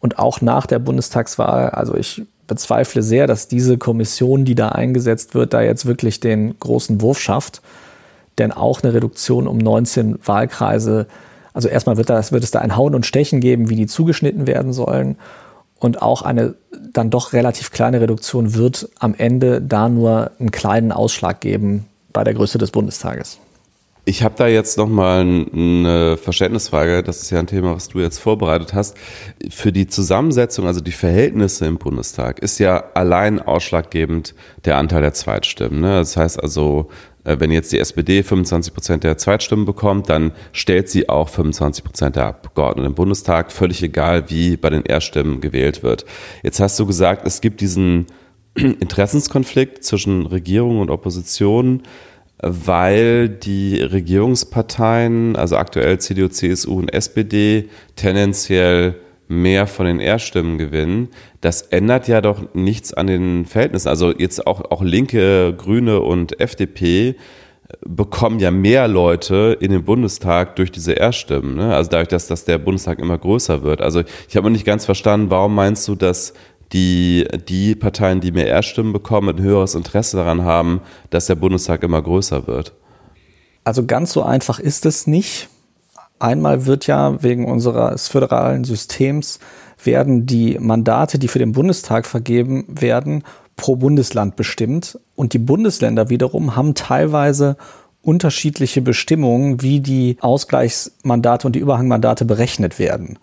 S1: Und auch nach der Bundestagswahl, also ich bezweifle sehr, dass diese Kommission, die da eingesetzt wird, da jetzt wirklich den großen Wurf schafft. Denn auch eine Reduktion um 19 Wahlkreise, also erstmal wird, das, wird es da ein Hauen und Stechen geben, wie die zugeschnitten werden sollen. Und auch eine dann doch relativ kleine Reduktion wird am Ende da nur einen kleinen Ausschlag geben bei der Größe des Bundestages.
S2: Ich habe da jetzt nochmal eine Verständnisfrage, das ist ja ein Thema, was du jetzt vorbereitet hast. Für die Zusammensetzung, also die Verhältnisse im Bundestag, ist ja allein ausschlaggebend der Anteil der Zweitstimmen. Ne? Das heißt also, wenn jetzt die SPD 25 Prozent der Zweitstimmen bekommt, dann stellt sie auch 25 Prozent der Abgeordneten im Bundestag, völlig egal, wie bei den Erststimmen gewählt wird. Jetzt hast du gesagt, es gibt diesen Interessenskonflikt zwischen Regierung und Opposition weil die Regierungsparteien, also aktuell CDU, CSU und SPD, tendenziell mehr von den Erststimmen gewinnen. Das ändert ja doch nichts an den Verhältnissen. Also jetzt auch, auch Linke, Grüne und FDP bekommen ja mehr Leute in den Bundestag durch diese Erststimmen. Ne? Also dadurch, dass, dass der Bundestag immer größer wird. Also ich habe noch nicht ganz verstanden, warum meinst du, dass die, die Parteien, die mehr Erststimmen bekommen, ein höheres Interesse daran haben, dass der Bundestag immer größer wird?
S1: Also ganz so einfach ist es nicht. Einmal wird ja wegen unseres föderalen Systems werden die Mandate, die für den Bundestag vergeben werden, pro Bundesland bestimmt. Und die Bundesländer wiederum haben teilweise unterschiedliche Bestimmungen, wie die Ausgleichsmandate und die Überhangmandate berechnet werden.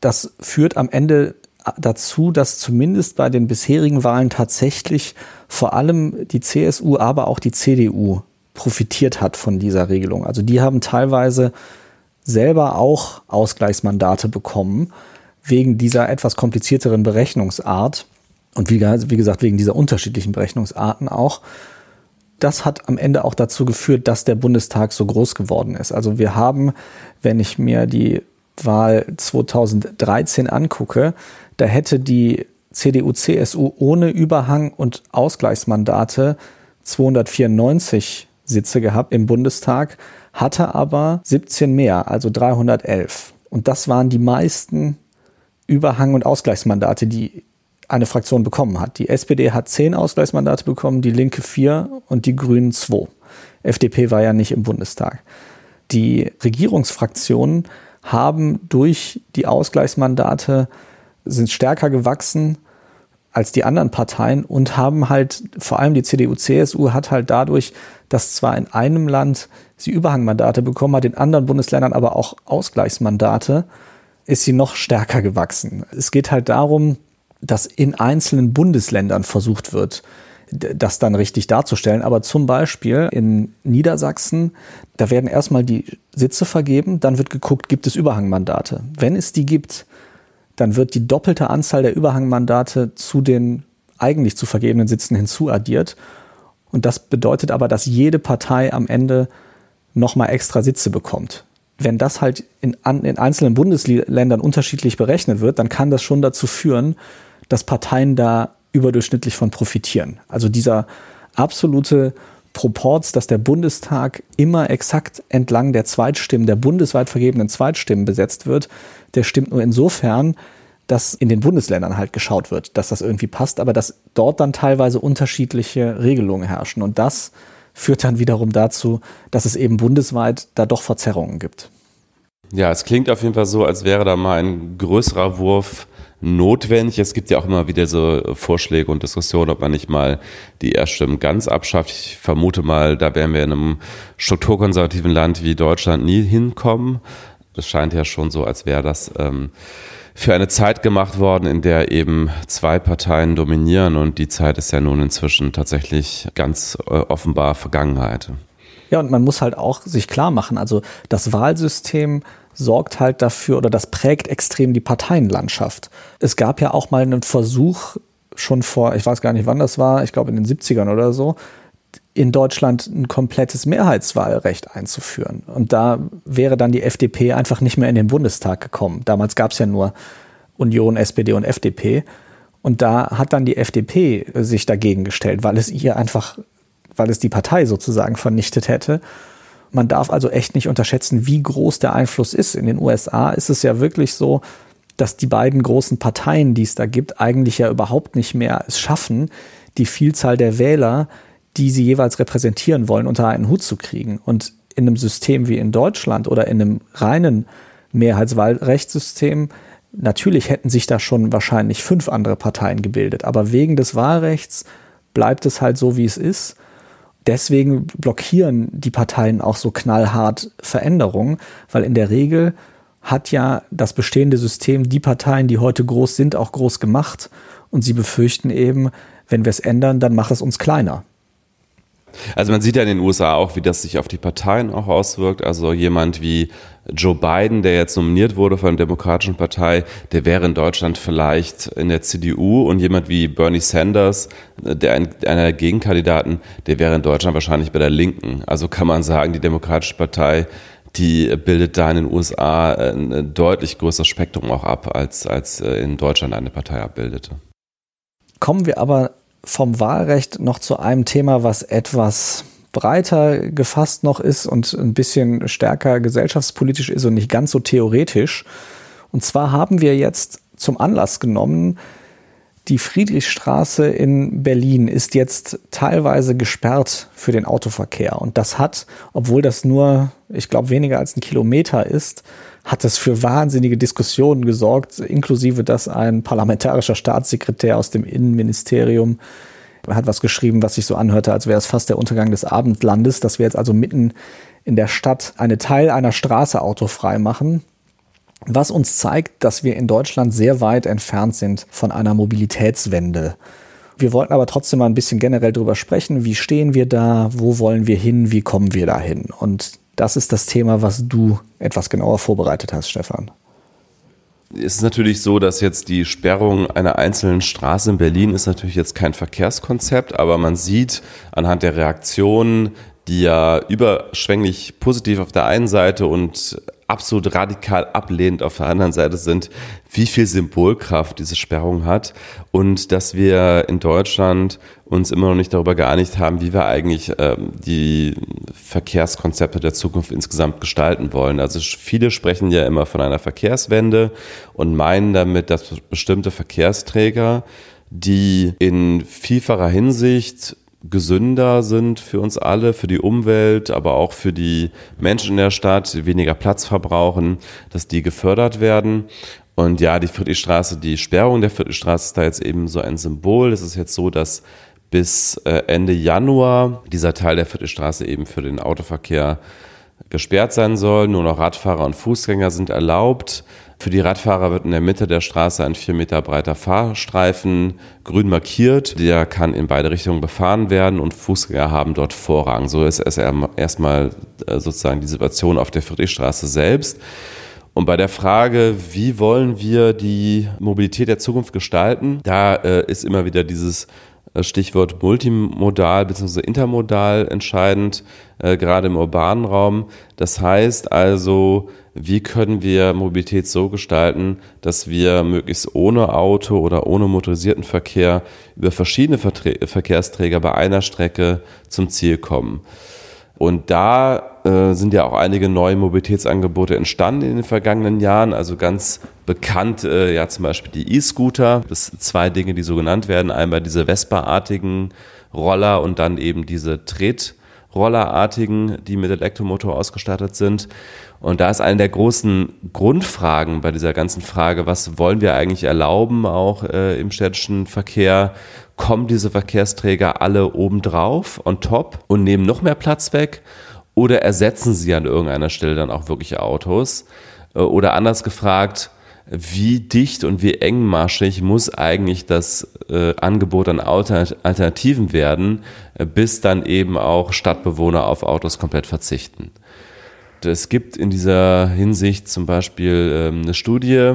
S1: Das führt am Ende dazu, dass zumindest bei den bisherigen Wahlen tatsächlich vor allem die CSU, aber auch die CDU profitiert hat von dieser Regelung. Also die haben teilweise selber auch Ausgleichsmandate bekommen, wegen dieser etwas komplizierteren Berechnungsart und wie, wie gesagt, wegen dieser unterschiedlichen Berechnungsarten auch. Das hat am Ende auch dazu geführt, dass der Bundestag so groß geworden ist. Also wir haben, wenn ich mir die Wahl 2013 angucke, da hätte die CDU-CSU ohne Überhang und Ausgleichsmandate 294 Sitze gehabt im Bundestag, hatte aber 17 mehr, also 311. Und das waren die meisten Überhang- und Ausgleichsmandate, die eine Fraktion bekommen hat. Die SPD hat 10 Ausgleichsmandate bekommen, die Linke 4 und die Grünen 2. FDP war ja nicht im Bundestag. Die Regierungsfraktionen haben durch die Ausgleichsmandate sind stärker gewachsen als die anderen Parteien und haben halt, vor allem die CDU, CSU hat halt dadurch, dass zwar in einem Land sie Überhangmandate bekommen hat, in anderen Bundesländern aber auch Ausgleichsmandate, ist sie noch stärker gewachsen. Es geht halt darum, dass in einzelnen Bundesländern versucht wird, das dann richtig darzustellen. Aber zum Beispiel in Niedersachsen, da werden erstmal die Sitze vergeben, dann wird geguckt, gibt es Überhangmandate. Wenn es die gibt, dann wird die doppelte Anzahl der Überhangmandate zu den eigentlich zu vergebenen Sitzen hinzuaddiert. Und das bedeutet aber, dass jede Partei am Ende nochmal extra Sitze bekommt. Wenn das halt in, in einzelnen Bundesländern unterschiedlich berechnet wird, dann kann das schon dazu führen, dass Parteien da überdurchschnittlich von profitieren. Also dieser absolute Proports, dass der Bundestag immer exakt entlang der Zweitstimmen, der bundesweit vergebenen Zweitstimmen besetzt wird, der stimmt nur insofern, dass in den Bundesländern halt geschaut wird, dass das irgendwie passt, aber dass dort dann teilweise unterschiedliche Regelungen herrschen. Und das führt dann wiederum dazu, dass es eben bundesweit da doch Verzerrungen gibt.
S2: Ja, es klingt auf jeden Fall so, als wäre da mal ein größerer Wurf notwendig. Es gibt ja auch immer wieder so Vorschläge und Diskussionen, ob man nicht mal die Erststimmen ganz abschafft. Ich vermute mal, da werden wir in einem strukturkonservativen Land wie Deutschland nie hinkommen. Das scheint ja schon so, als wäre das ähm, für eine Zeit gemacht worden, in der eben zwei Parteien dominieren und die Zeit ist ja nun inzwischen tatsächlich ganz äh, offenbar Vergangenheit.
S1: Ja, und man muss halt auch sich klar machen, also das Wahlsystem sorgt halt dafür oder das prägt extrem die Parteienlandschaft. Es gab ja auch mal einen Versuch, schon vor, ich weiß gar nicht wann das war, ich glaube in den 70ern oder so, in Deutschland ein komplettes Mehrheitswahlrecht einzuführen. Und da wäre dann die FDP einfach nicht mehr in den Bundestag gekommen. Damals gab es ja nur Union, SPD und FDP. Und da hat dann die FDP sich dagegen gestellt, weil es ihr einfach, weil es die Partei sozusagen vernichtet hätte. Man darf also echt nicht unterschätzen, wie groß der Einfluss ist. In den USA ist es ja wirklich so, dass die beiden großen Parteien, die es da gibt, eigentlich ja überhaupt nicht mehr es schaffen, die Vielzahl der Wähler, die sie jeweils repräsentieren wollen, unter einen Hut zu kriegen. Und in einem System wie in Deutschland oder in einem reinen Mehrheitswahlrechtssystem Natürlich hätten sich da schon wahrscheinlich fünf andere Parteien gebildet, aber wegen des Wahlrechts bleibt es halt so, wie es ist. Deswegen blockieren die Parteien auch so knallhart Veränderungen, weil in der Regel hat ja das bestehende System die Parteien, die heute groß sind, auch groß gemacht. Und sie befürchten eben, wenn wir es ändern, dann macht es uns kleiner.
S2: Also man sieht ja in den USA auch, wie das sich auf die Parteien auch auswirkt. Also jemand wie Joe Biden, der jetzt nominiert wurde von der Demokratischen Partei, der wäre in Deutschland vielleicht in der CDU und jemand wie Bernie Sanders, der ein, einer der Gegenkandidaten, der wäre in Deutschland wahrscheinlich bei der Linken. Also kann man sagen, die Demokratische Partei, die bildet da in den USA ein deutlich größeres Spektrum auch ab, als, als in Deutschland eine Partei abbildete.
S1: Kommen wir aber vom Wahlrecht noch zu einem Thema, was etwas breiter gefasst noch ist und ein bisschen stärker gesellschaftspolitisch ist und nicht ganz so theoretisch. Und zwar haben wir jetzt zum Anlass genommen, die Friedrichstraße in Berlin ist jetzt teilweise gesperrt für den Autoverkehr. Und das hat, obwohl das nur, ich glaube, weniger als ein Kilometer ist, hat das für wahnsinnige Diskussionen gesorgt, inklusive dass ein parlamentarischer Staatssekretär aus dem Innenministerium hat was geschrieben, was sich so anhörte, als wäre es fast der Untergang des Abendlandes, dass wir jetzt also mitten in der Stadt eine Teil einer Straße autofrei machen, was uns zeigt, dass wir in Deutschland sehr weit entfernt sind von einer Mobilitätswende. Wir wollten aber trotzdem mal ein bisschen generell darüber sprechen, wie stehen wir da, wo wollen wir hin, wie kommen wir dahin. Und das ist das Thema, was du etwas genauer vorbereitet hast, Stefan.
S2: Es ist natürlich so, dass jetzt die Sperrung einer einzelnen Straße in Berlin ist natürlich jetzt kein Verkehrskonzept, aber man sieht anhand der Reaktionen, die ja überschwänglich positiv auf der einen Seite und absolut radikal ablehnend auf der anderen Seite sind, wie viel Symbolkraft diese Sperrung hat und dass wir in Deutschland uns immer noch nicht darüber geeinigt haben, wie wir eigentlich ähm, die Verkehrskonzepte der Zukunft insgesamt gestalten wollen. Also viele sprechen ja immer von einer Verkehrswende und meinen damit, dass bestimmte Verkehrsträger, die in vielfacher Hinsicht gesünder sind für uns alle, für die Umwelt, aber auch für die Menschen in der Stadt, weniger Platz verbrauchen, dass die gefördert werden. Und ja, die Friedrichstraße, die Sperrung der Friedrichstraße ist da jetzt eben so ein Symbol. Es ist jetzt so, dass bis äh, Ende Januar dieser Teil der Friedrichstraße eben für den Autoverkehr gesperrt sein soll. Nur noch Radfahrer und Fußgänger sind erlaubt. Für die Radfahrer wird in der Mitte der Straße ein vier Meter breiter Fahrstreifen grün markiert. Der kann in beide Richtungen befahren werden und Fußgänger haben dort Vorrang. So ist es erstmal äh, sozusagen die Situation auf der Friedrichstraße selbst. Und bei der Frage, wie wollen wir die Mobilität der Zukunft gestalten, da äh, ist immer wieder dieses Stichwort multimodal bzw. intermodal entscheidend, äh, gerade im urbanen Raum. Das heißt also, wie können wir Mobilität so gestalten, dass wir möglichst ohne Auto oder ohne motorisierten Verkehr über verschiedene Vertre Verkehrsträger bei einer Strecke zum Ziel kommen. Und da äh, sind ja auch einige neue Mobilitätsangebote entstanden in den vergangenen Jahren. Also ganz bekannt, äh, ja zum Beispiel die E-Scooter. Das sind zwei Dinge, die so genannt werden. Einmal diese Vespa-artigen Roller und dann eben diese Tretrollerartigen, die mit Elektromotor ausgestattet sind. Und da ist eine der großen Grundfragen bei dieser ganzen Frage, was wollen wir eigentlich erlauben, auch äh, im städtischen Verkehr? Kommen diese Verkehrsträger alle obendrauf, on top und nehmen noch mehr Platz weg? Oder ersetzen sie an irgendeiner Stelle dann auch wirklich Autos? Äh, oder anders gefragt, wie dicht und wie engmaschig muss eigentlich das äh, Angebot an Alternativen werden, äh, bis dann eben auch Stadtbewohner auf Autos komplett verzichten? Es gibt in dieser Hinsicht zum Beispiel ähm, eine Studie,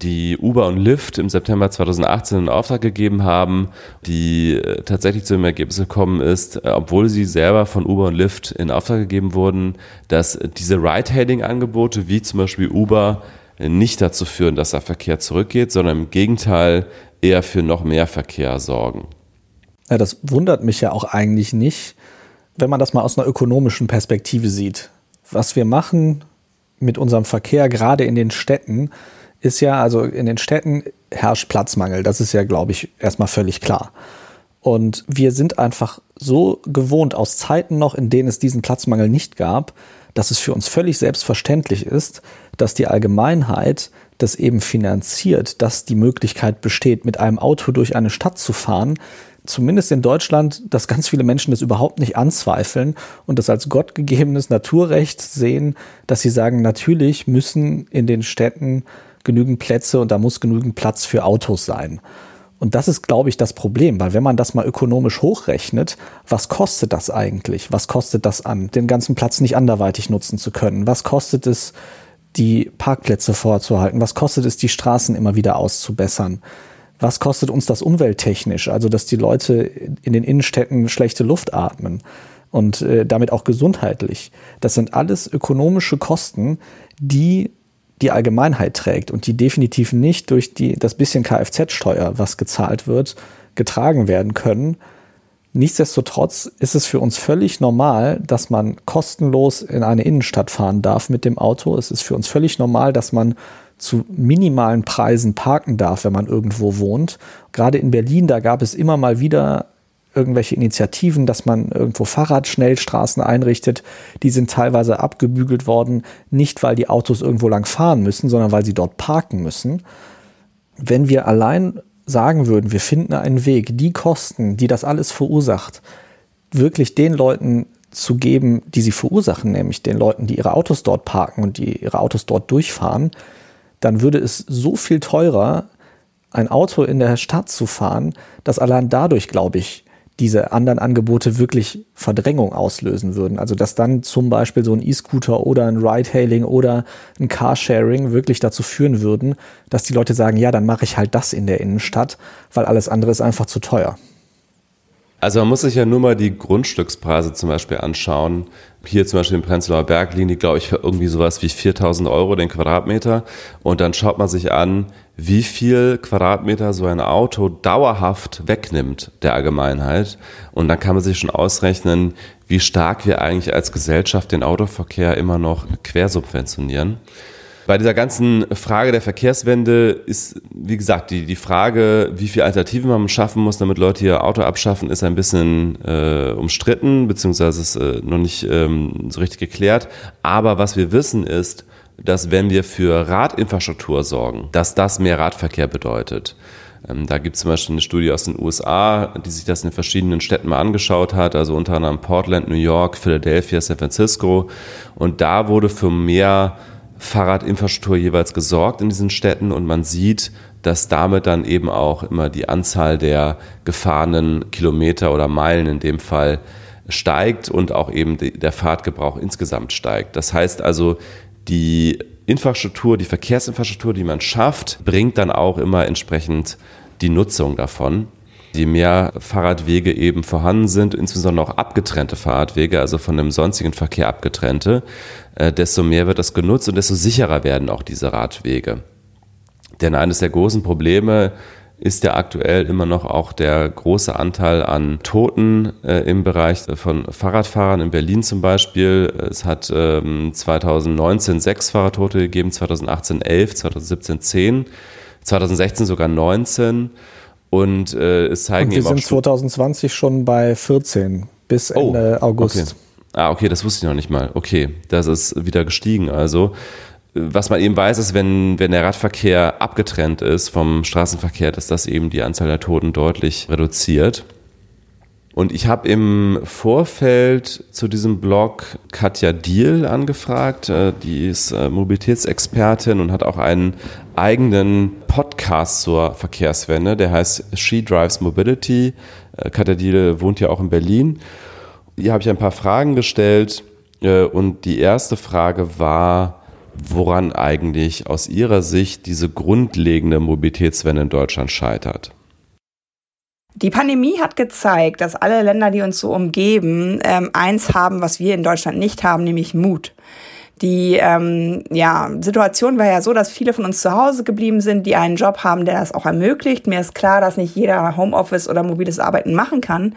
S2: die Uber und Lyft im September 2018 in Auftrag gegeben haben, die äh, tatsächlich zu dem Ergebnis gekommen ist, äh, obwohl sie selber von Uber und Lyft in Auftrag gegeben wurden, dass diese Ride-Hailing-Angebote wie zum Beispiel Uber nicht dazu führen, dass der Verkehr zurückgeht, sondern im Gegenteil eher für noch mehr Verkehr sorgen.
S1: Ja, das wundert mich ja auch eigentlich nicht, wenn man das mal aus einer ökonomischen Perspektive sieht was wir machen mit unserem Verkehr, gerade in den Städten, ist ja, also in den Städten herrscht Platzmangel. Das ist ja, glaube ich, erstmal völlig klar. Und wir sind einfach so gewohnt aus Zeiten noch, in denen es diesen Platzmangel nicht gab, dass es für uns völlig selbstverständlich ist, dass die Allgemeinheit das eben finanziert, dass die Möglichkeit besteht, mit einem Auto durch eine Stadt zu fahren, zumindest in Deutschland, dass ganz viele Menschen das überhaupt nicht anzweifeln und das als gottgegebenes Naturrecht sehen, dass sie sagen, natürlich müssen in den Städten genügend Plätze und da muss genügend Platz für Autos sein. Und das ist, glaube ich, das Problem, weil wenn man das mal ökonomisch hochrechnet, was kostet das eigentlich? Was kostet das an, den ganzen Platz nicht anderweitig nutzen zu können? Was kostet es, die Parkplätze vorzuhalten? Was kostet es, die Straßen immer wieder auszubessern? Was kostet uns das umwelttechnisch? Also, dass die Leute in den Innenstädten schlechte Luft atmen und äh, damit auch gesundheitlich. Das sind alles ökonomische Kosten, die die Allgemeinheit trägt und die definitiv nicht durch die, das bisschen Kfz-Steuer, was gezahlt wird, getragen werden können. Nichtsdestotrotz ist es für uns völlig normal, dass man kostenlos in eine Innenstadt fahren darf mit dem Auto. Es ist für uns völlig normal, dass man zu minimalen Preisen parken darf, wenn man irgendwo wohnt. Gerade in Berlin, da gab es immer mal wieder irgendwelche Initiativen, dass man irgendwo Fahrradschnellstraßen einrichtet, die sind teilweise abgebügelt worden, nicht weil die Autos irgendwo lang fahren müssen, sondern weil sie dort parken müssen. Wenn wir allein sagen würden, wir finden einen Weg, die Kosten, die das alles verursacht, wirklich den Leuten zu geben, die sie verursachen, nämlich den Leuten, die ihre Autos dort parken und die ihre Autos dort durchfahren, dann würde es so viel teurer, ein Auto in der Stadt zu fahren, dass allein dadurch, glaube ich, diese anderen Angebote wirklich Verdrängung auslösen würden. Also dass dann zum Beispiel so ein E-Scooter oder ein Ride-Hailing oder ein Carsharing wirklich dazu führen würden, dass die Leute sagen, ja, dann mache ich halt das in der Innenstadt, weil alles andere ist einfach zu teuer.
S2: Also man muss sich ja nur mal die Grundstückspreise zum Beispiel anschauen. Hier zum Beispiel im Prenzlauer Berg liegen die, glaube ich, für irgendwie sowas wie 4000 Euro den Quadratmeter. Und dann schaut man sich an, wie viel Quadratmeter so ein Auto dauerhaft wegnimmt der Allgemeinheit. Und dann kann man sich schon ausrechnen, wie stark wir eigentlich als Gesellschaft den Autoverkehr immer noch quersubventionieren. Bei dieser ganzen Frage der Verkehrswende ist, wie gesagt, die, die Frage, wie viele Alternativen man schaffen muss, damit Leute ihr Auto abschaffen, ist ein bisschen äh, umstritten, beziehungsweise ist äh, noch nicht ähm, so richtig geklärt. Aber was wir wissen ist, dass wenn wir für Radinfrastruktur sorgen, dass das mehr Radverkehr bedeutet. Ähm, da gibt es zum Beispiel eine Studie aus den USA, die sich das in verschiedenen Städten mal angeschaut hat, also unter anderem Portland, New York, Philadelphia, San Francisco. Und da wurde für mehr Fahrradinfrastruktur jeweils gesorgt in diesen Städten und man sieht, dass damit dann eben auch immer die Anzahl der gefahrenen Kilometer oder Meilen in dem Fall steigt und auch eben der Fahrtgebrauch insgesamt steigt. Das heißt also, die Infrastruktur, die Verkehrsinfrastruktur, die man schafft, bringt dann auch immer entsprechend die Nutzung davon. Je mehr Fahrradwege eben vorhanden sind, insbesondere auch abgetrennte Fahrradwege, also von dem sonstigen Verkehr abgetrennte, äh, desto mehr wird das genutzt und desto sicherer werden auch diese Radwege. Denn eines der großen Probleme ist ja aktuell immer noch auch der große Anteil an Toten äh, im Bereich von Fahrradfahrern in Berlin zum Beispiel. Es hat ähm, 2019 sechs Fahrradtote gegeben, 2018 elf, 2017 zehn, 2016 sogar 19. Und äh, es zeigen
S1: Und wir sind 2020 schon bei 14 bis oh, Ende oh, August.
S2: Okay. Ah, okay, das wusste ich noch nicht mal. Okay, das ist wieder gestiegen. Also, was man eben weiß, ist, wenn, wenn der Radverkehr abgetrennt ist vom Straßenverkehr, dass das eben die Anzahl der Toten deutlich reduziert. Und ich habe im Vorfeld zu diesem Blog Katja Diel angefragt. Äh, die ist äh, Mobilitätsexpertin und hat auch einen eigenen Podcast zur Verkehrswende. Der heißt She Drives Mobility. Äh, Katja Diel wohnt ja auch in Berlin. Hier habe ich ein paar Fragen gestellt. Und die erste Frage war, woran eigentlich aus Ihrer Sicht diese grundlegende Mobilitätswende in Deutschland scheitert.
S3: Die Pandemie hat gezeigt, dass alle Länder, die uns so umgeben, ähm, eins haben, was wir in Deutschland nicht haben, nämlich Mut. Die ähm, ja, Situation war ja so, dass viele von uns zu Hause geblieben sind, die einen Job haben, der das auch ermöglicht. Mir ist klar, dass nicht jeder Homeoffice oder mobiles Arbeiten machen kann.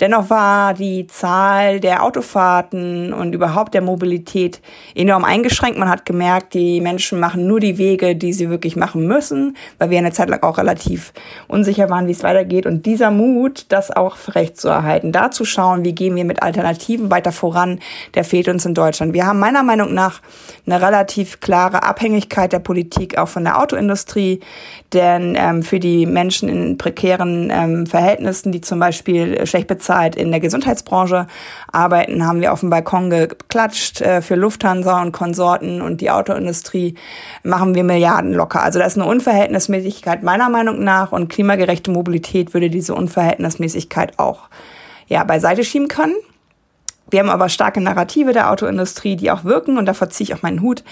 S3: Dennoch war die Zahl der Autofahrten und überhaupt der Mobilität enorm eingeschränkt. Man hat gemerkt, die Menschen machen nur die Wege, die sie wirklich machen müssen, weil wir eine Zeit lang auch relativ unsicher waren, wie es weitergeht. Und dieser Mut, das auch recht zu erhalten, da zu schauen, wie gehen wir mit Alternativen weiter voran, der fehlt uns in Deutschland. Wir haben meiner Meinung nach nach eine relativ klare Abhängigkeit der Politik auch von der Autoindustrie. Denn ähm, für die Menschen in prekären ähm, Verhältnissen, die zum Beispiel schlecht bezahlt in der Gesundheitsbranche arbeiten, haben wir auf dem Balkon geklatscht. Äh, für Lufthansa und Konsorten und die Autoindustrie machen wir Milliarden locker. Also das ist eine Unverhältnismäßigkeit meiner Meinung nach und klimagerechte Mobilität würde diese Unverhältnismäßigkeit auch ja, beiseite schieben können. Wir haben aber starke Narrative der Autoindustrie, die auch wirken und davor ziehe ich auch meinen Hut.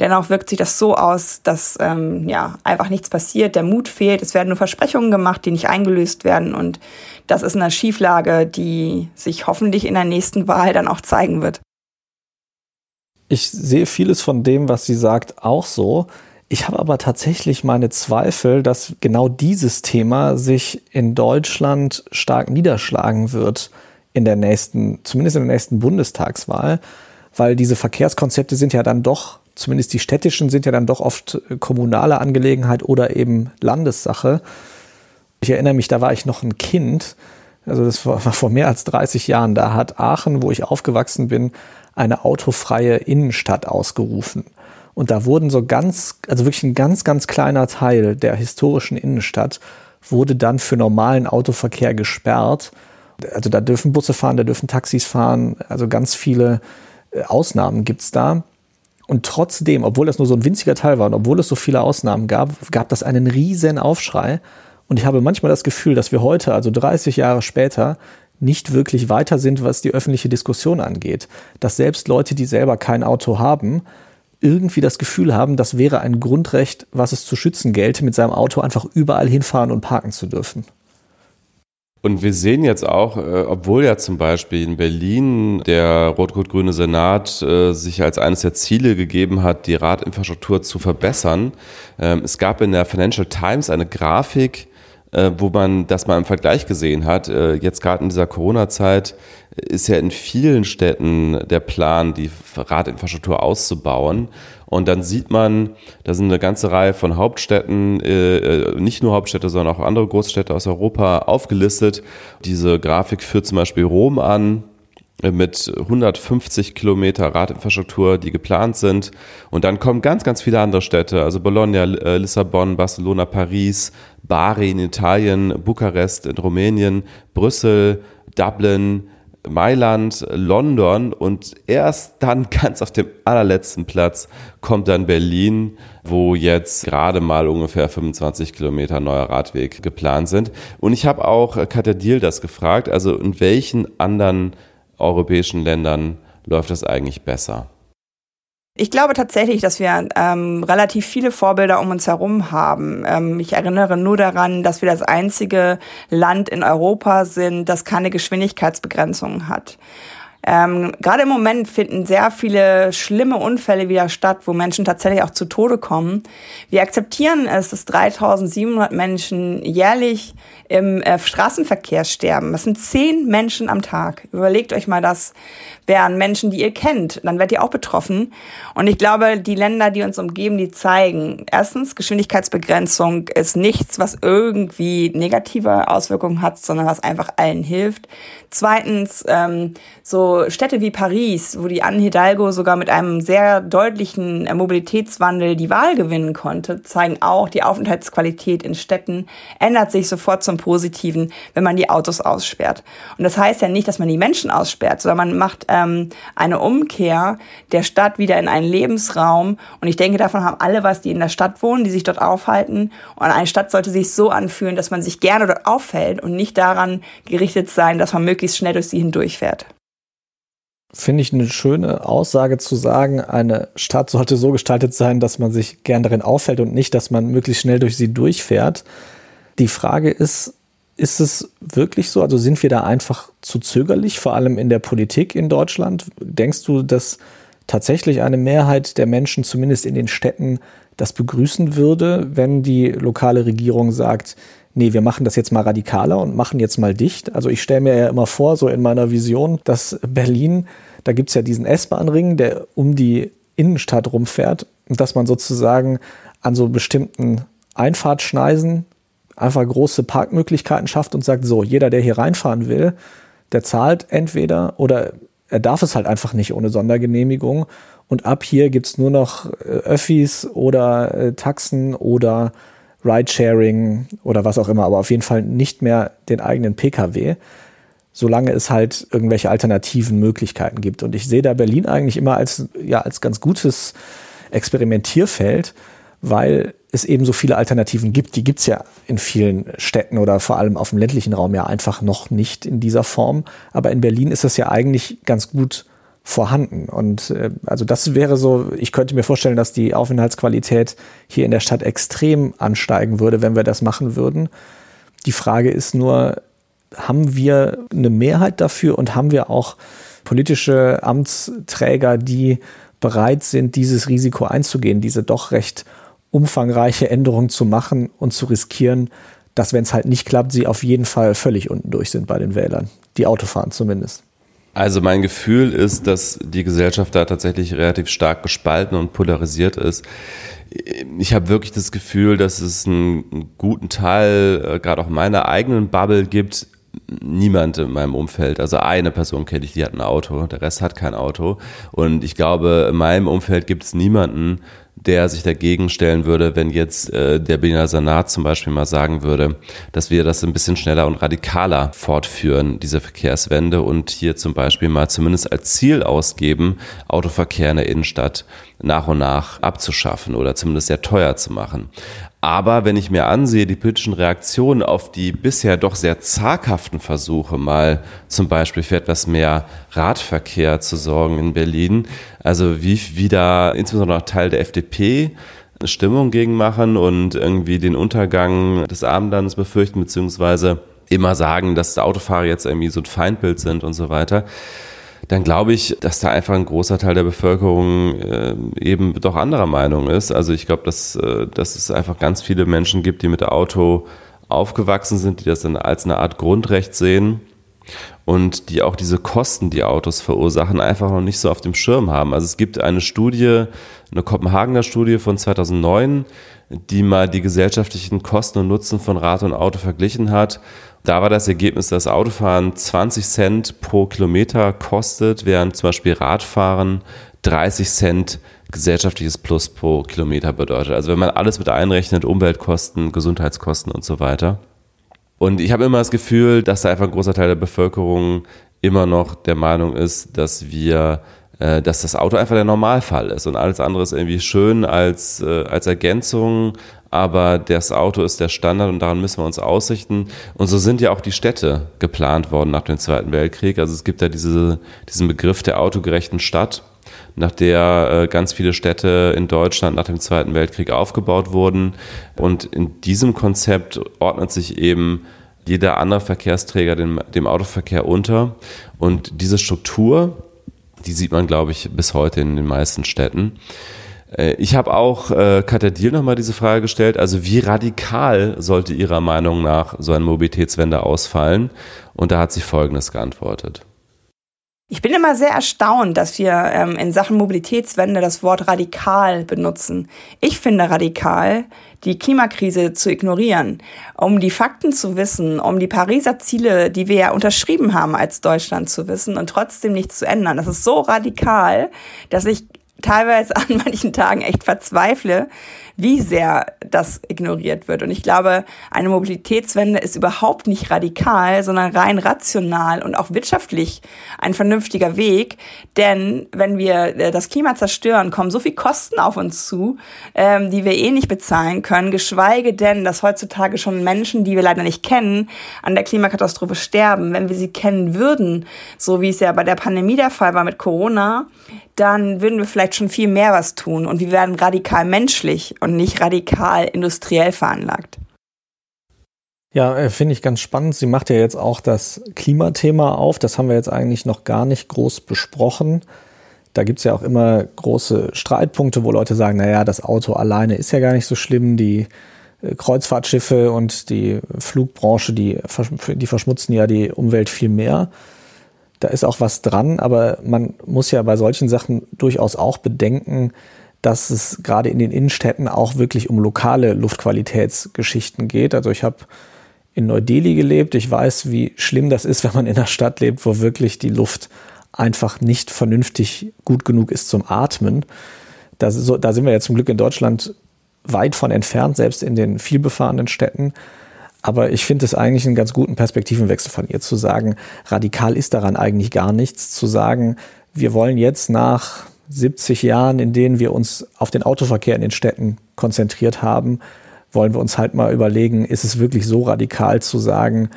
S3: Dennoch wirkt sich das so aus, dass ähm, ja einfach nichts passiert, der Mut fehlt, es werden nur Versprechungen gemacht, die nicht eingelöst werden und das ist eine Schieflage, die sich hoffentlich in der nächsten Wahl dann auch zeigen wird.
S1: Ich sehe vieles von dem, was sie sagt, auch so. Ich habe aber tatsächlich meine Zweifel, dass genau dieses Thema sich in Deutschland stark niederschlagen wird in der nächsten, zumindest in der nächsten Bundestagswahl, weil diese Verkehrskonzepte sind ja dann doch, zumindest die städtischen, sind ja dann doch oft kommunale Angelegenheit oder eben Landessache. Ich erinnere mich, da war ich noch ein Kind, also das war vor mehr als 30 Jahren, da hat Aachen, wo ich aufgewachsen bin, eine autofreie Innenstadt ausgerufen. Und da wurden so ganz, also wirklich ein ganz, ganz kleiner Teil der historischen Innenstadt wurde dann für normalen Autoverkehr gesperrt also da dürfen Busse fahren, da dürfen Taxis fahren, also ganz viele äh, Ausnahmen gibt es da. Und trotzdem, obwohl das nur so ein winziger Teil war und obwohl es so viele Ausnahmen gab, gab das einen riesen Aufschrei. Und ich habe manchmal das Gefühl, dass wir heute, also 30 Jahre später, nicht wirklich weiter sind, was die öffentliche Diskussion angeht. Dass selbst Leute, die selber kein Auto haben, irgendwie das Gefühl haben, das wäre ein Grundrecht, was es zu schützen gelte, mit seinem Auto einfach überall hinfahren und parken zu dürfen.
S2: Und wir sehen jetzt auch, äh, obwohl ja zum Beispiel in Berlin der rot-rot-grüne Senat äh, sich als eines der Ziele gegeben hat, die Radinfrastruktur zu verbessern. Ähm, es gab in der Financial Times eine Grafik, äh, wo man das mal im Vergleich gesehen hat. Jetzt gerade in dieser Corona-Zeit ist ja in vielen Städten der Plan, die Radinfrastruktur auszubauen. Und dann sieht man, da sind eine ganze Reihe von Hauptstädten, äh, äh, nicht nur Hauptstädte, sondern auch andere Großstädte aus Europa aufgelistet. Diese Grafik führt zum Beispiel Rom an, äh, mit 150 Kilometer Radinfrastruktur, die geplant sind. Und dann kommen ganz, ganz viele andere Städte, also Bologna, äh, Lissabon, Barcelona, Paris, Bari in Italien, Bukarest in Rumänien, Brüssel, Dublin, Mailand, London und erst dann ganz auf dem allerletzten Platz kommt dann Berlin, wo jetzt gerade mal ungefähr 25 Kilometer neuer Radweg geplant sind. Und ich habe auch Katja Diel das gefragt, also in welchen anderen europäischen Ländern läuft das eigentlich besser?
S3: Ich glaube tatsächlich, dass wir ähm, relativ viele Vorbilder um uns herum haben. Ähm, ich erinnere nur daran, dass wir das einzige Land in Europa sind, das keine Geschwindigkeitsbegrenzungen hat. Ähm, Gerade im Moment finden sehr viele schlimme Unfälle wieder statt, wo Menschen tatsächlich auch zu Tode kommen. Wir akzeptieren es, dass 3700 Menschen jährlich im äh, Straßenverkehr sterben. Das sind zehn Menschen am Tag. Überlegt euch mal das wären Menschen, die ihr kennt, dann werdet ihr auch betroffen. Und ich glaube, die Länder, die uns umgeben, die zeigen, erstens, Geschwindigkeitsbegrenzung ist nichts, was irgendwie negative Auswirkungen hat, sondern was einfach allen hilft. Zweitens, ähm, so Städte wie Paris, wo die Anne Hidalgo sogar mit einem sehr deutlichen äh, Mobilitätswandel die Wahl gewinnen konnte, zeigen auch, die Aufenthaltsqualität in Städten ändert sich sofort zum Positiven, wenn man die Autos aussperrt. Und das heißt ja nicht, dass man die Menschen aussperrt, sondern man macht ähm, eine Umkehr der Stadt wieder in einen Lebensraum. Und ich denke, davon haben alle was, die in der Stadt wohnen, die sich dort aufhalten. Und eine Stadt sollte sich so anfühlen, dass man sich gerne dort auffällt und nicht daran gerichtet sein, dass man möglichst schnell durch sie hindurchfährt
S1: finde ich eine schöne Aussage zu sagen, eine Stadt sollte so gestaltet sein, dass man sich gern darin auffällt und nicht, dass man möglichst schnell durch sie durchfährt. Die Frage ist, ist es wirklich so? Also sind wir da einfach zu zögerlich, vor allem in der Politik in Deutschland? Denkst du, dass tatsächlich eine Mehrheit der Menschen, zumindest in den Städten, das begrüßen würde, wenn die lokale Regierung sagt, nee, wir machen das jetzt mal radikaler und machen jetzt mal dicht. Also ich stelle mir ja immer vor, so in meiner Vision, dass Berlin, da gibt es ja diesen S-Bahn-Ring, der um die Innenstadt rumfährt und dass man sozusagen an so bestimmten Einfahrtschneisen einfach große Parkmöglichkeiten schafft und sagt, so, jeder, der hier reinfahren will, der zahlt entweder oder Er darf es halt einfach nicht ohne Sondergenehmigung. Und ab hier gibt's nur noch äh, Öffis oder äh, Taxen oder Ridesharing oder was auch immer, aber auf jeden Fall nicht mehr den eigenen Pkw, solange es halt irgendwelche alternativen Möglichkeiten gibt. Und ich sehe da Berlin eigentlich immer als, ja, als ganz gutes Experimentierfeld, weil es eben so viele Alternativen gibt. Die gibt's ja in vielen Städten oder vor allem auf dem ländlichen Raum ja einfach noch nicht in dieser Form. Aber in Berlin ist das ja eigentlich ganz gut vorhanden. Und äh, also das wäre so, ich könnte mir vorstellen, dass die Aufenthaltsqualität hier in der Stadt extrem ansteigen würde, wenn wir das machen würden. Die Frage ist nur, haben wir eine Mehrheit dafür und haben wir auch politische Amtsträger, die bereit sind, dieses Risiko einzugehen, diese doch recht umfangreiche Änderung zu machen und zu riskieren, dass, wenn es halt nicht klappt, sie auf jeden Fall völlig unten durch sind bei den Wählern. Die Autofahren zumindest.
S2: Also mein Gefühl ist, dass die Gesellschaft da tatsächlich relativ stark gespalten und polarisiert ist. Ich habe wirklich das Gefühl, dass es einen guten Teil, äh, gerade auch meiner eigenen Bubble gibt, niemand in meinem Umfeld, also eine Person kenne ich, die hat ein Auto, der Rest hat kein Auto. Und ich glaube, in meinem Umfeld gibt es niemanden, der sich dagegen stellen würde, wenn jetzt äh, der Berliner Senat zum Beispiel mal sagen würde, dass wir das ein bisschen schneller und radikaler fortführen, diese Verkehrswende und hier zum Beispiel mal zumindest als Ziel ausgeben, Autoverkehr in der Innenstadt nach und nach abzuschaffen oder zumindest sehr teuer zu machen. Aber wenn ich mir ansehe, die politischen Reaktionen auf die bisher doch sehr zaghaften Versuche, mal zum Beispiel für etwas mehr Radverkehr zu sorgen in Berlin, also wie, wie da insbesondere auch Teil der FDP eine Stimmung gegen machen und irgendwie den Untergang des Abendlandes befürchten, beziehungsweise immer sagen, dass Autofahrer jetzt irgendwie so ein Feindbild sind und so weiter dann glaube ich, dass da einfach ein großer Teil der Bevölkerung äh, eben doch anderer Meinung ist. Also ich glaube, dass, äh, dass es einfach ganz viele Menschen gibt, die mit Auto aufgewachsen sind, die das dann als eine Art Grundrecht sehen und die auch diese Kosten, die Autos verursachen, einfach noch nicht so auf dem Schirm haben. Also es gibt eine Studie, eine Kopenhagener Studie von 2009, die mal die gesellschaftlichen Kosten und Nutzen von Rad und Auto verglichen hat da war das Ergebnis, dass Autofahren 20 Cent pro Kilometer kostet, während zum Beispiel Radfahren 30 Cent gesellschaftliches Plus pro Kilometer bedeutet. Also wenn man alles mit einrechnet, Umweltkosten, Gesundheitskosten und so weiter. Und ich habe immer das Gefühl, dass da einfach ein großer Teil der Bevölkerung immer noch der Meinung ist, dass wir äh, dass das Auto einfach der Normalfall ist und alles andere ist irgendwie schön als, äh, als Ergänzung, aber das Auto ist der Standard und daran müssen wir uns ausrichten. Und so sind ja auch die Städte geplant worden nach dem Zweiten Weltkrieg. Also es gibt ja diese, diesen Begriff der autogerechten Stadt, nach der äh, ganz viele Städte in Deutschland nach dem Zweiten Weltkrieg aufgebaut wurden. Und in diesem Konzept ordnet sich eben jeder andere Verkehrsträger dem, dem Autoverkehr unter. Und diese Struktur, die sieht man, glaube ich, bis heute in den meisten Städten. Äh, ich habe auch äh, Katja Diel nochmal diese Frage gestellt, also wie radikal sollte Ihrer Meinung nach so eine Mobilitätswende ausfallen? Und da hat sie Folgendes geantwortet.
S3: Ich bin immer sehr erstaunt, dass wir ähm, in Sachen Mobilitätswende das Wort radikal benutzen. Ich finde radikal, die Klimakrise zu ignorieren, um die Fakten zu wissen, um die Pariser Ziele, die wir ja unterschrieben haben als Deutschland zu wissen und trotzdem nichts zu ändern. Das ist so radikal, dass ich teilweise an manchen Tagen echt verzweifle, wie sehr das ignoriert wird. Und ich glaube, eine Mobilitätswende ist überhaupt nicht radikal, sondern rein rational und auch wirtschaftlich ein vernünftiger Weg. Denn wenn wir äh, das Klima zerstören, kommen so viel Kosten auf uns zu, ähm, die wir eh nicht bezahlen können, geschweige denn, dass heutzutage schon Menschen, die wir leider nicht kennen, an der Klimakatastrophe sterben. Wenn wir sie kennen würden, so wie es ja bei der Pandemie der Fall war mit Corona, dann würden wir vielleicht schon viel mehr was tun und wir werden radikal menschlich und nicht radikal industriell veranlagt.
S1: Ja, äh, finde ich ganz spannend. Sie macht ja jetzt auch das Klimathema auf. Das haben wir jetzt eigentlich noch gar nicht groß besprochen. Da gibt es ja auch immer große Streitpunkte, wo Leute sagen, naja, das Auto alleine ist ja gar nicht so schlimm. Die äh, Kreuzfahrtschiffe und die Flugbranche, die, die verschmutzen ja die Umwelt viel mehr da ist auch was dran, aber man muss ja bei solchen Sachen durchaus auch bedenken, dass es gerade in den Innenstädten auch wirklich um lokale Luftqualitätsgeschichten geht. Also ich habe in Neu-Delhi gelebt. Ich weiß, wie schlimm das ist, wenn man in einer Stadt lebt, wo wirklich die Luft einfach nicht vernünftig gut genug ist zum Atmen. Da, so, da sind wir ja zum Glück in Deutschland weit von entfernt, selbst in den vielbefahrenen Städten. Aber ich finde es eigentlich einen ganz guten Perspektivenwechsel von ihr zu sagen, radikal ist daran eigentlich gar nichts, zu sagen, wir wollen jetzt nach 70 Jahren, in denen wir uns auf den Autoverkehr in den Städten konzentriert haben, wollen wir uns halt mal überlegen, ist es wirklich so radikal zu sagen,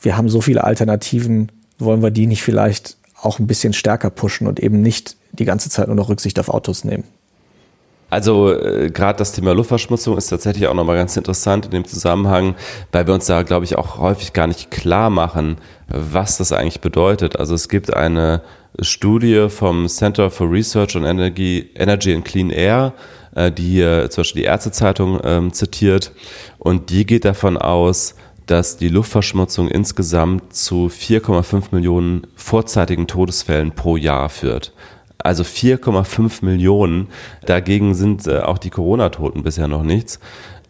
S1: wir haben so viele Alternativen, wollen wir die nicht vielleicht auch ein bisschen stärker pushen und eben nicht die ganze Zeit nur noch Rücksicht auf Autos nehmen?
S2: Also äh, gerade das Thema Luftverschmutzung ist tatsächlich auch nochmal ganz interessant in dem Zusammenhang, weil wir uns da, glaube ich, auch häufig gar nicht klar machen, was das eigentlich bedeutet. Also es gibt eine Studie vom Center for Research on Energy, Energy and Clean Air, äh, die hier zum Beispiel die Ärztezeitung ähm, zitiert und die geht davon aus, dass die Luftverschmutzung insgesamt zu 4,5 Millionen vorzeitigen Todesfällen pro Jahr führt. Also 4,5 Millionen. Dagegen sind äh, auch die Corona-Toten bisher noch nichts.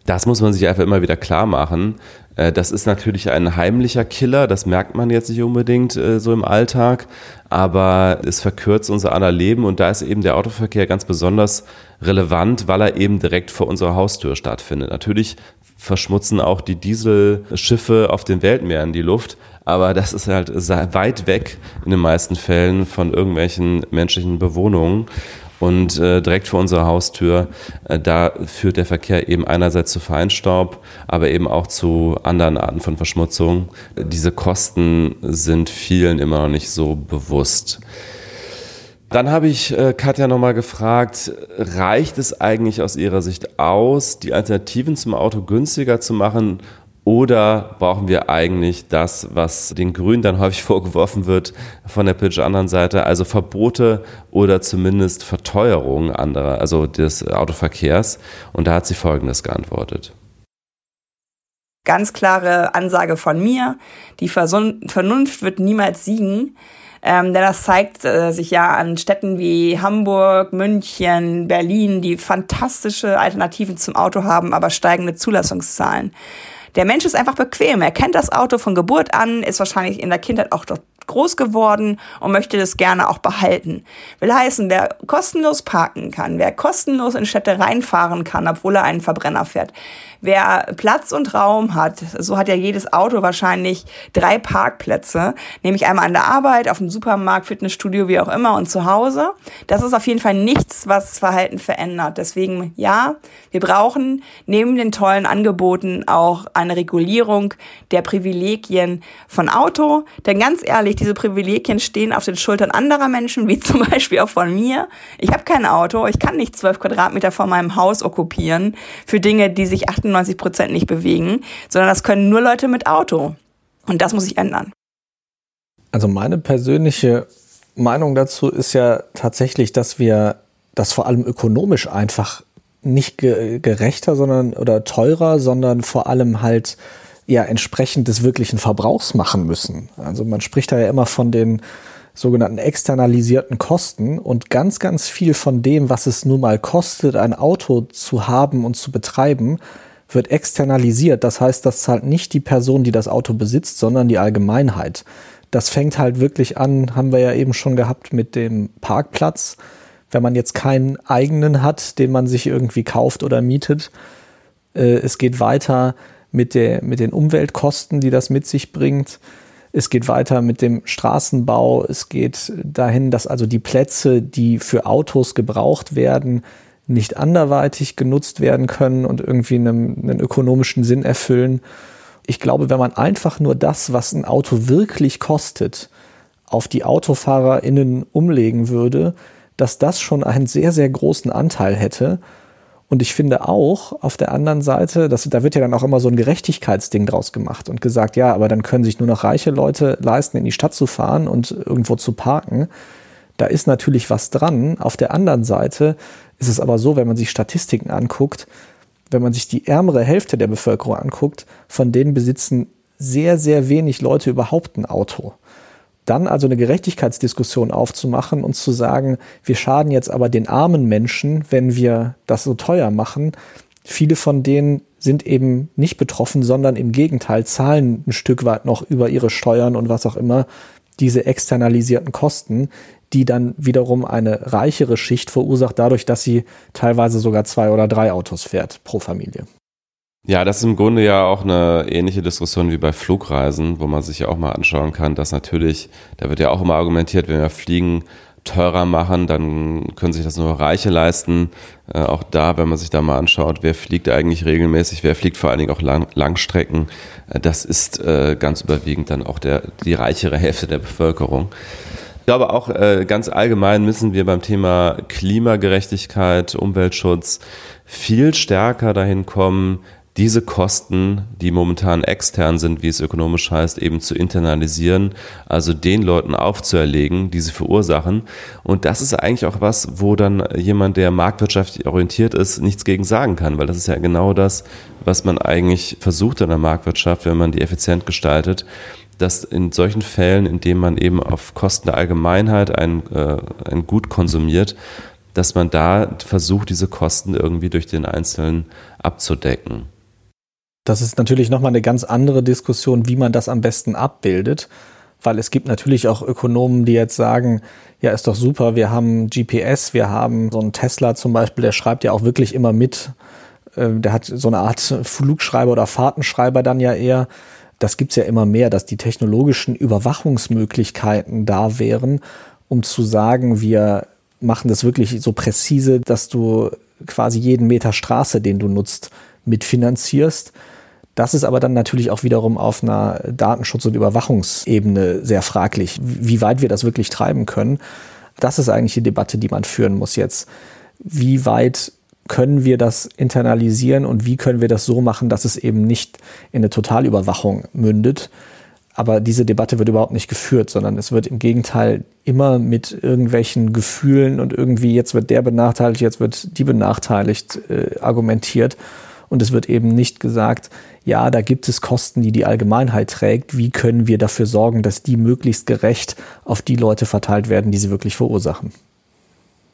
S2: Das muss man sich einfach immer wieder klar machen. Äh, das ist natürlich ein heimlicher Killer, das merkt man jetzt nicht unbedingt äh, so im Alltag, aber es verkürzt unser aller Leben und da ist eben der Autoverkehr ganz besonders relevant, weil er eben direkt vor unserer Haustür stattfindet. Natürlich verschmutzen auch die Dieselschiffe auf den Weltmeeren die Luft, aber das ist halt weit weg in den meisten Fällen von irgendwelchen menschlichen Bewohnungen. Und äh, direkt vor unserer Haustür, äh, da führt der Verkehr eben einerseits zu Feinstaub, aber eben auch zu anderen Arten von Verschmutzung. Diese Kosten sind vielen immer noch nicht so bewusst. Dann habe ich äh, Katja nochmal gefragt, reicht es eigentlich aus Ihrer Sicht aus, die Alternativen zum Auto günstiger zu machen oder brauchen wir eigentlich das, was den Grünen dann häufig vorgeworfen wird von der politischen anderen Seite, also Verbote oder zumindest Verteuerung anderer, also des Autoverkehrs? Und da hat sie Folgendes geantwortet.
S3: Ganz klare Ansage von mir, die Vernunft wird niemals siegen. Ähm, denn das zeigt äh, sich ja an Städten wie Hamburg, München, Berlin, die fantastische Alternativen zum Auto haben, aber steigende Zulassungszahlen. Der Mensch ist einfach bequem. Er kennt das Auto von Geburt an, ist wahrscheinlich in der Kindheit auch groß geworden und möchte das gerne auch behalten. Will heißen, wer kostenlos parken kann, wer kostenlos in Städte reinfahren kann, obwohl er einen Verbrenner fährt, wer Platz und Raum hat, so hat ja jedes Auto wahrscheinlich drei Parkplätze, nämlich einmal an der Arbeit, auf dem Supermarkt, Fitnessstudio, wie auch immer und zu Hause. Das ist auf jeden Fall nichts, was das Verhalten verändert. Deswegen ja, wir brauchen neben den tollen Angeboten auch eine Regulierung der Privilegien von Auto. Denn ganz ehrlich, diese Privilegien stehen auf den Schultern anderer Menschen, wie zum Beispiel auch von mir. Ich habe kein Auto, ich kann nicht zwölf Quadratmeter vor meinem Haus okkupieren für Dinge, die sich 98 98 Prozent nicht bewegen, sondern das können nur Leute mit Auto. Und das muss sich ändern.
S1: Also meine persönliche Meinung dazu ist ja tatsächlich, dass wir das vor allem ökonomisch einfach nicht gerechter, sondern oder teurer, sondern vor allem halt ja entsprechend des wirklichen Verbrauchs machen müssen. Also man spricht da ja immer von den sogenannten externalisierten Kosten und ganz, ganz viel von dem, was es nun mal kostet, ein Auto zu haben und zu betreiben, wird externalisiert. Das heißt, das zahlt nicht die Person, die das Auto besitzt, sondern die Allgemeinheit. Das fängt halt wirklich an, haben wir ja eben schon gehabt mit dem Parkplatz. Wenn man jetzt keinen eigenen hat, den man sich irgendwie kauft oder mietet. Äh, es geht weiter mit, der, mit den Umweltkosten, die das mit sich bringt. Es geht weiter mit dem Straßenbau. Es geht dahin, dass also die Plätze, die für Autos gebraucht werden, nicht anderweitig genutzt werden können und irgendwie einen, einen ökonomischen Sinn erfüllen. Ich glaube, wenn man einfach nur das, was ein Auto wirklich kostet, auf die AutofahrerInnen umlegen würde, dass das schon einen sehr, sehr großen Anteil hätte. Und ich finde auch auf der anderen Seite, dass, da wird ja dann auch immer so ein Gerechtigkeitsding draus gemacht und gesagt, ja, aber dann können sich nur noch reiche Leute leisten, in die Stadt zu fahren und irgendwo zu parken. Da ist natürlich was dran. Auf der anderen Seite ist es aber so, wenn man sich Statistiken anguckt, wenn man sich die ärmere Hälfte der Bevölkerung anguckt, von denen besitzen sehr, sehr wenig Leute überhaupt ein Auto. Dann also eine Gerechtigkeitsdiskussion aufzumachen und zu sagen, wir schaden jetzt aber den armen Menschen, wenn wir das so teuer machen. Viele von denen sind eben nicht betroffen, sondern im Gegenteil zahlen ein Stück weit noch über ihre Steuern und was auch immer diese externalisierten Kosten, die dann wiederum eine reichere Schicht verursacht, dadurch, dass sie teilweise sogar zwei oder drei Autos fährt pro Familie.
S2: Ja, das ist im Grunde ja auch eine ähnliche Diskussion wie bei Flugreisen, wo man sich ja auch mal anschauen kann, dass natürlich, da wird ja auch immer argumentiert, wenn wir fliegen, teurer machen, dann können sich das nur Reiche leisten. Äh, auch da, wenn man sich da mal anschaut, wer fliegt eigentlich regelmäßig, wer fliegt vor allen Dingen auch Lang Langstrecken, äh, das ist äh, ganz überwiegend dann auch der, die reichere Hälfte der Bevölkerung. Ich glaube auch äh, ganz allgemein müssen wir beim Thema Klimagerechtigkeit, Umweltschutz viel stärker dahin kommen, diese Kosten, die momentan extern sind, wie es ökonomisch heißt, eben zu internalisieren, also den Leuten aufzuerlegen, die sie verursachen. Und das ist eigentlich auch was, wo dann jemand, der marktwirtschaftlich orientiert ist, nichts gegen sagen kann, weil das ist ja genau das, was man eigentlich versucht in der Marktwirtschaft, wenn man die effizient gestaltet, dass in solchen Fällen, in denen man eben auf Kosten der Allgemeinheit ein, äh, ein Gut konsumiert, dass man da versucht, diese Kosten irgendwie durch den Einzelnen abzudecken.
S1: Das ist natürlich nochmal eine ganz andere Diskussion, wie man das am besten abbildet, weil es gibt natürlich auch Ökonomen, die jetzt sagen, ja, ist doch super, wir haben GPS, wir haben so einen Tesla zum Beispiel, der schreibt ja auch wirklich immer mit, äh, der hat so eine Art Flugschreiber oder Fahrtenschreiber dann ja eher. Das gibt's ja immer mehr, dass die technologischen Überwachungsmöglichkeiten da wären, um zu sagen, wir machen das wirklich so präzise, dass du quasi jeden Meter Straße, den du nutzt, mitfinanzierst. Das ist aber dann natürlich auch wiederum auf einer Datenschutz- und Überwachungsebene sehr fraglich, wie weit wir das wirklich treiben können. Das ist eigentlich die Debatte, die man führen muss jetzt. Wie weit können wir das internalisieren und wie können wir das so machen, dass es eben nicht in eine Totalüberwachung mündet? Aber diese Debatte wird überhaupt nicht geführt, sondern es wird im Gegenteil immer mit irgendwelchen Gefühlen und irgendwie jetzt wird der benachteiligt, jetzt wird die benachteiligt äh, argumentiert. Und es wird eben nicht gesagt, ja, da gibt es Kosten, die die Allgemeinheit trägt. Wie können wir dafür sorgen, dass die möglichst gerecht auf die Leute verteilt werden, die sie wirklich verursachen?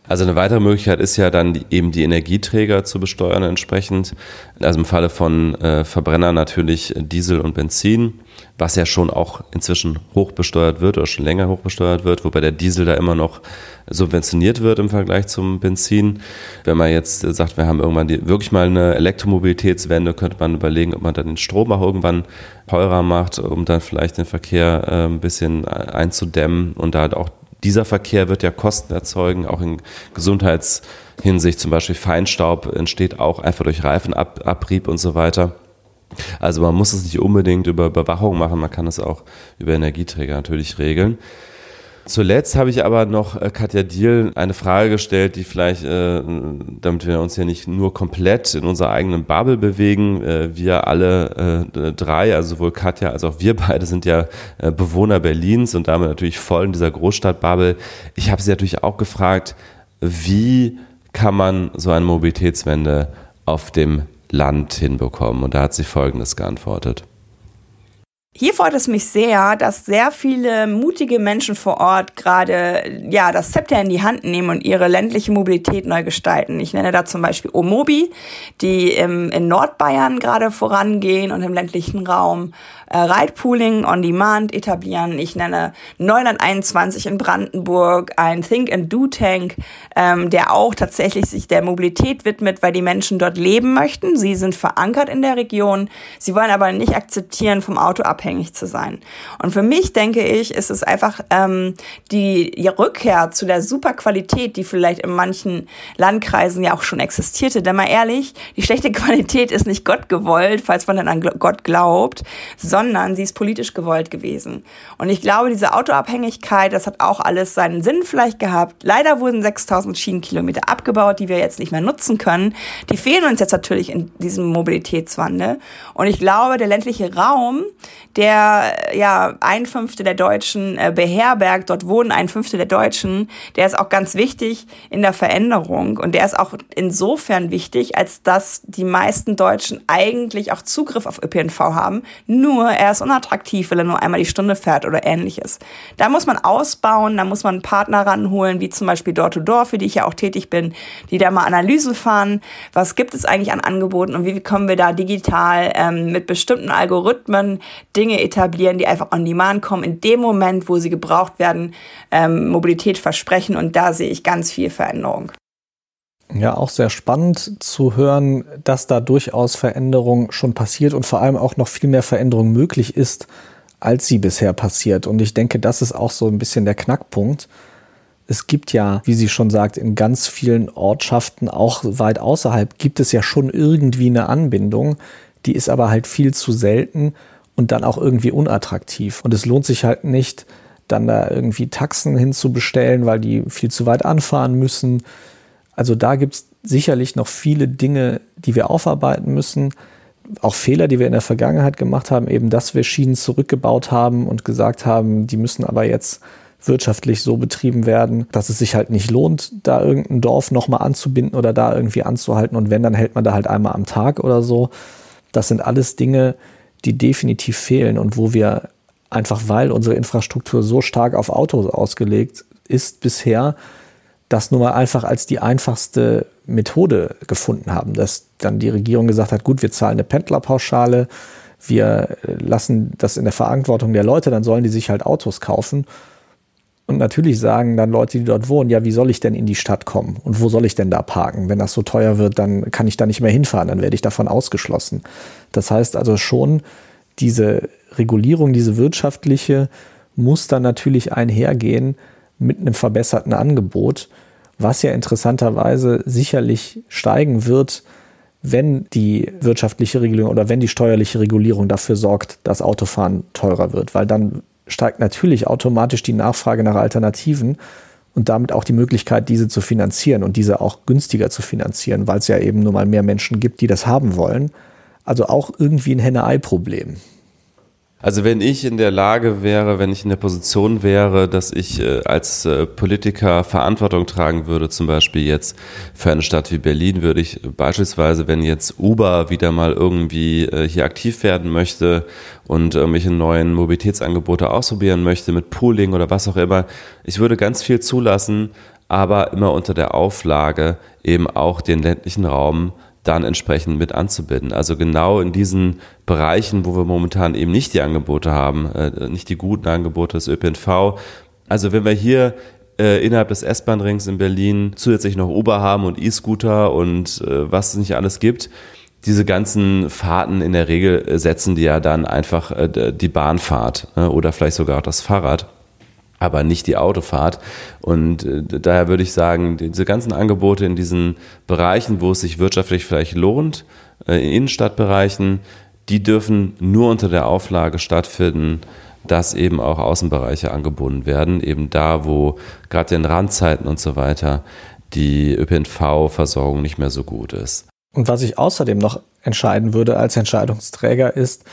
S2: Also eine weitere Möglichkeit ist ja dann eben die Energieträger zu besteuern entsprechend. Also im Falle von äh, Verbrenner natürlich Diesel und Benzin, was ja schon auch inzwischen hoch besteuert wird oder schon länger hoch besteuert wird, wobei der Diesel da immer noch subventioniert wird im Vergleich zum Benzin. Wenn man jetzt sagt, wir haben irgendwann die, wirklich mal eine Elektromobilitätswende, könnte man überlegen, ob man dann den Strom auch irgendwann teurer macht, um dann vielleicht den Verkehr äh, ein bisschen einzudämmen und da halt auch dieser Verkehr wird ja Kosten erzeugen, auch in Gesundheitshinsicht. Zum Beispiel Feinstaub entsteht auch einfach durch Reifenabrieb und so weiter. Also man muss es nicht unbedingt über Überwachung machen, man kann es auch über Energieträger natürlich regeln. Zuletzt habe ich aber noch äh, Katja Diel eine Frage gestellt, die vielleicht, äh, damit wir uns ja nicht nur komplett in unserer eigenen Bubble bewegen, äh, wir alle drei, also sowohl Katja als auch wir beide sind ja Bewohner Berlins und damit natürlich voll in dieser Großstadtbubble. Ich habe sie natürlich auch gefragt, wie kann man so eine Mobilitätswende auf dem Land hinbekommen? Und da hat sie Folgendes geantwortet.
S3: Hier freut es mich sehr, dass sehr viele mutige Menschen vor Ort gerade ja das Zepter in die Hand nehmen und ihre ländliche Mobilität neu gestalten. Ich nenne da zum Beispiel Omobi, die im, in Nordbayern gerade vorangehen und im ländlichen Raum äh, Ridepooling on Demand etablieren. Ich nenne Neuland 21 in Brandenburg, ein Think and Do Tank, ähm, der auch tatsächlich sich der Mobilität widmet, weil die Menschen dort leben möchten. Sie sind verankert in der Region. Sie wollen aber nicht akzeptieren, vom Auto abhängig zu sein. Und für mich denke ich, ist es einfach ähm, die, Rückkehr zu der Superqualität, die vielleicht in manchen Landkreisen ja auch schon existierte. Denn mal ehrlich, die schlechte Qualität ist nicht Gott gewollt, falls man dann an Gott glaubt, sondern sie ist politisch gewollt gewesen. Und ich glaube, diese Autoabhängigkeit, das hat auch alles seinen Sinn vielleicht gehabt. Leider wurden 6000 Schienenkilometer abgebaut, die wir jetzt nicht mehr nutzen können. Die fehlen uns jetzt natürlich in diesem Mobilitätswandel. Und ich glaube, der ländliche Raum, der ja ein Fünftel der Deutschen äh, beherbergt, dort wohnen ein Fünftel der Deutschen, der ist auch ganz wichtig in der Veränderung. Und der ist auch insofern wichtig, als dass die meisten Deutschen eigentlich auch Zugriff auf ÖPNV haben. Nur er ist unattraktiv, weil er nur einmal die Stunde fährt oder ähnliches. Da muss man ausbauen, da muss man Partner ranholen, wie zum Beispiel Door-to-Door, für die ich ja auch tätig bin, die da mal Analyse fahren. Was gibt es eigentlich an Angeboten und wie können wir da digital ähm, mit bestimmten Algorithmen Dinge etablieren, die einfach on demand kommen, in dem Moment, wo sie gebraucht werden, ähm, Mobilität versprechen und da sehe ich ganz viel Veränderung.
S1: Ja, auch sehr spannend zu hören, dass da durchaus Veränderung schon passiert und vor allem auch noch viel mehr Veränderung möglich ist, als sie bisher passiert. Und ich denke, das ist auch so ein bisschen der Knackpunkt. Es gibt ja, wie sie schon sagt, in ganz vielen Ortschaften, auch weit außerhalb, gibt es ja schon irgendwie eine Anbindung. Die ist aber halt viel zu selten und dann auch irgendwie unattraktiv. Und es lohnt sich halt nicht, dann da irgendwie Taxen hinzubestellen, weil die viel zu weit anfahren müssen also da gibt es sicherlich noch viele Dinge, die wir aufarbeiten müssen. Auch Fehler, die wir in der Vergangenheit gemacht haben, eben, dass wir Schienen zurückgebaut haben und gesagt haben, die müssen aber jetzt wirtschaftlich so betrieben werden, dass es sich halt nicht lohnt, da irgendein Dorf nochmal anzubinden oder da irgendwie anzuhalten. Und wenn, dann hält man da halt einmal am Tag oder so. Das sind alles Dinge, die definitiv fehlen und wo wir einfach, weil unsere Infrastruktur so stark auf Autos ausgelegt ist bisher, das nun mal einfach als die einfachste Methode gefunden haben, dass dann die Regierung gesagt hat, gut, wir zahlen eine Pendlerpauschale, wir lassen das in der Verantwortung der Leute, dann sollen die sich halt Autos kaufen. Und natürlich sagen dann Leute, die dort wohnen, ja, wie soll ich denn in die Stadt kommen? Und wo soll ich denn da parken? Wenn das so teuer wird, dann kann ich da nicht mehr hinfahren, dann werde ich davon ausgeschlossen. Das heißt also schon, diese Regulierung, diese wirtschaftliche, muss dann natürlich einhergehen mit einem verbesserten Angebot was ja interessanterweise sicherlich steigen wird, wenn die wirtschaftliche Regulierung oder wenn die steuerliche Regulierung dafür sorgt, dass Autofahren teurer wird, weil dann steigt natürlich automatisch die Nachfrage nach Alternativen und damit auch die Möglichkeit, diese zu finanzieren und diese auch günstiger zu finanzieren, weil es ja eben nur mal mehr Menschen gibt, die das haben wollen. Also auch irgendwie ein Henne-Ei-Problem.
S2: Also wenn ich in der Lage wäre, wenn ich in der Position wäre, dass ich äh, als äh, Politiker Verantwortung tragen würde, zum Beispiel jetzt für eine Stadt wie Berlin, würde ich beispielsweise, wenn jetzt Uber wieder mal irgendwie äh, hier aktiv werden möchte und irgendwelche neuen Mobilitätsangebote ausprobieren möchte mit Pooling oder was auch immer, ich würde ganz viel zulassen, aber immer unter der Auflage, eben auch den ländlichen Raum dann entsprechend mit anzubinden. Also genau in diesen Bereichen, wo wir momentan eben nicht die Angebote haben, äh, nicht die guten Angebote des ÖPNV. Also wenn wir hier äh, innerhalb des S-Bahn-Rings in Berlin zusätzlich noch Uber haben und E-Scooter und äh, was es nicht alles gibt, diese ganzen Fahrten in der Regel setzen die ja dann einfach die Bahnfahrt äh, oder vielleicht sogar auch das Fahrrad aber nicht die Autofahrt. Und äh, daher würde ich sagen, diese ganzen Angebote in diesen Bereichen, wo es sich wirtschaftlich vielleicht lohnt, äh, in Innenstadtbereichen, die dürfen nur unter der Auflage stattfinden, dass eben auch Außenbereiche angebunden werden, eben da, wo gerade in Randzeiten und so weiter die ÖPNV-Versorgung nicht mehr so gut ist.
S1: Und was ich außerdem noch entscheiden würde als Entscheidungsträger ist,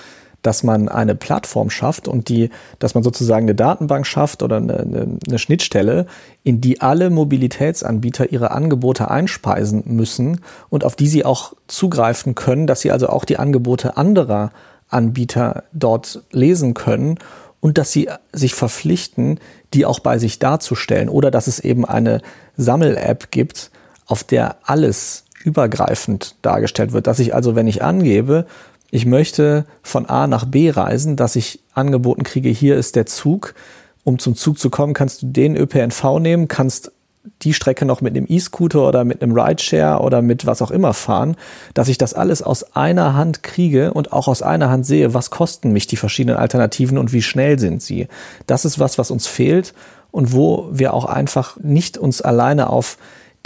S1: dass man eine Plattform schafft und die, dass man sozusagen eine Datenbank schafft oder eine, eine, eine Schnittstelle, in die alle Mobilitätsanbieter ihre Angebote einspeisen müssen und auf die sie auch zugreifen können, dass sie also auch die Angebote anderer Anbieter dort lesen können und dass sie sich verpflichten, die auch bei sich darzustellen oder dass es eben eine Sammel-App gibt, auf der alles übergreifend dargestellt wird, dass ich also, wenn ich angebe, ich möchte von A nach B reisen, dass ich angeboten kriege, hier ist der Zug. Um zum Zug zu kommen, kannst du den ÖPNV nehmen, kannst die Strecke noch mit einem E-Scooter oder mit einem Rideshare oder mit was auch immer fahren, dass ich das alles aus einer Hand kriege und auch aus einer Hand sehe, was kosten mich die verschiedenen Alternativen und wie schnell sind sie. Das ist was, was uns fehlt und wo wir auch einfach nicht uns alleine auf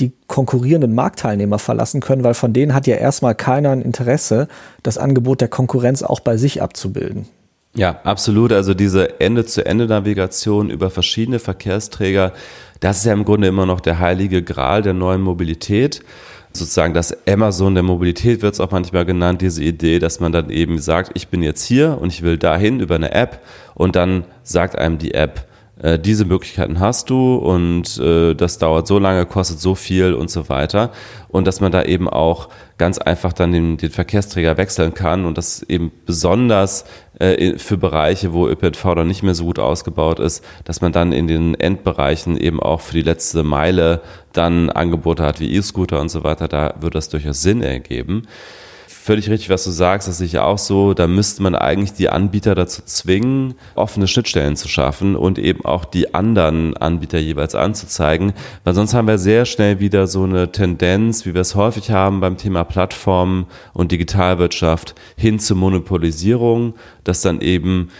S1: die konkurrierenden Marktteilnehmer verlassen können, weil von denen hat ja erstmal keiner ein Interesse, das Angebot der Konkurrenz auch bei sich abzubilden.
S2: Ja, absolut. Also diese Ende-zu-Ende-Navigation über verschiedene Verkehrsträger, das ist ja im Grunde immer noch der heilige Gral der neuen Mobilität. Sozusagen das Amazon der Mobilität wird es auch manchmal genannt, diese Idee, dass man dann eben sagt, ich bin jetzt hier und ich will dahin über eine App und dann sagt einem die App, äh, diese Möglichkeiten hast du und äh, das dauert so lange, kostet so viel und so weiter. Und dass man da eben auch ganz einfach dann den, den Verkehrsträger wechseln kann und das eben besonders äh, für Bereiche, wo ÖPNV dann nicht mehr so gut ausgebaut ist, dass man dann in den Endbereichen eben auch für die letzte Meile dann Angebote hat wie E-Scooter und so weiter. Da würde das durchaus Sinn ergeben völlig richtig, was du sagst, das sehe ich auch so. Da müsste man eigentlich die Anbieter dazu zwingen, offene Schnittstellen zu schaffen und eben auch die anderen Anbieter jeweils anzuzeigen, weil sonst haben wir sehr schnell wieder so eine Tendenz, wie wir es häufig haben beim Thema Plattformen und Digitalwirtschaft, hin zur Monopolisierung, dass dann eben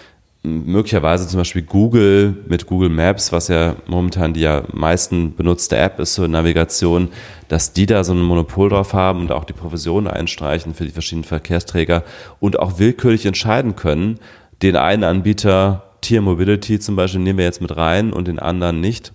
S2: möglicherweise zum Beispiel Google mit Google Maps, was ja momentan die ja meisten benutzte App ist zur Navigation, dass die da so ein Monopol drauf haben und auch die Provisionen einstreichen für die verschiedenen Verkehrsträger und auch willkürlich entscheiden können, den einen Anbieter Tier Mobility zum Beispiel nehmen wir jetzt mit rein und den anderen nicht.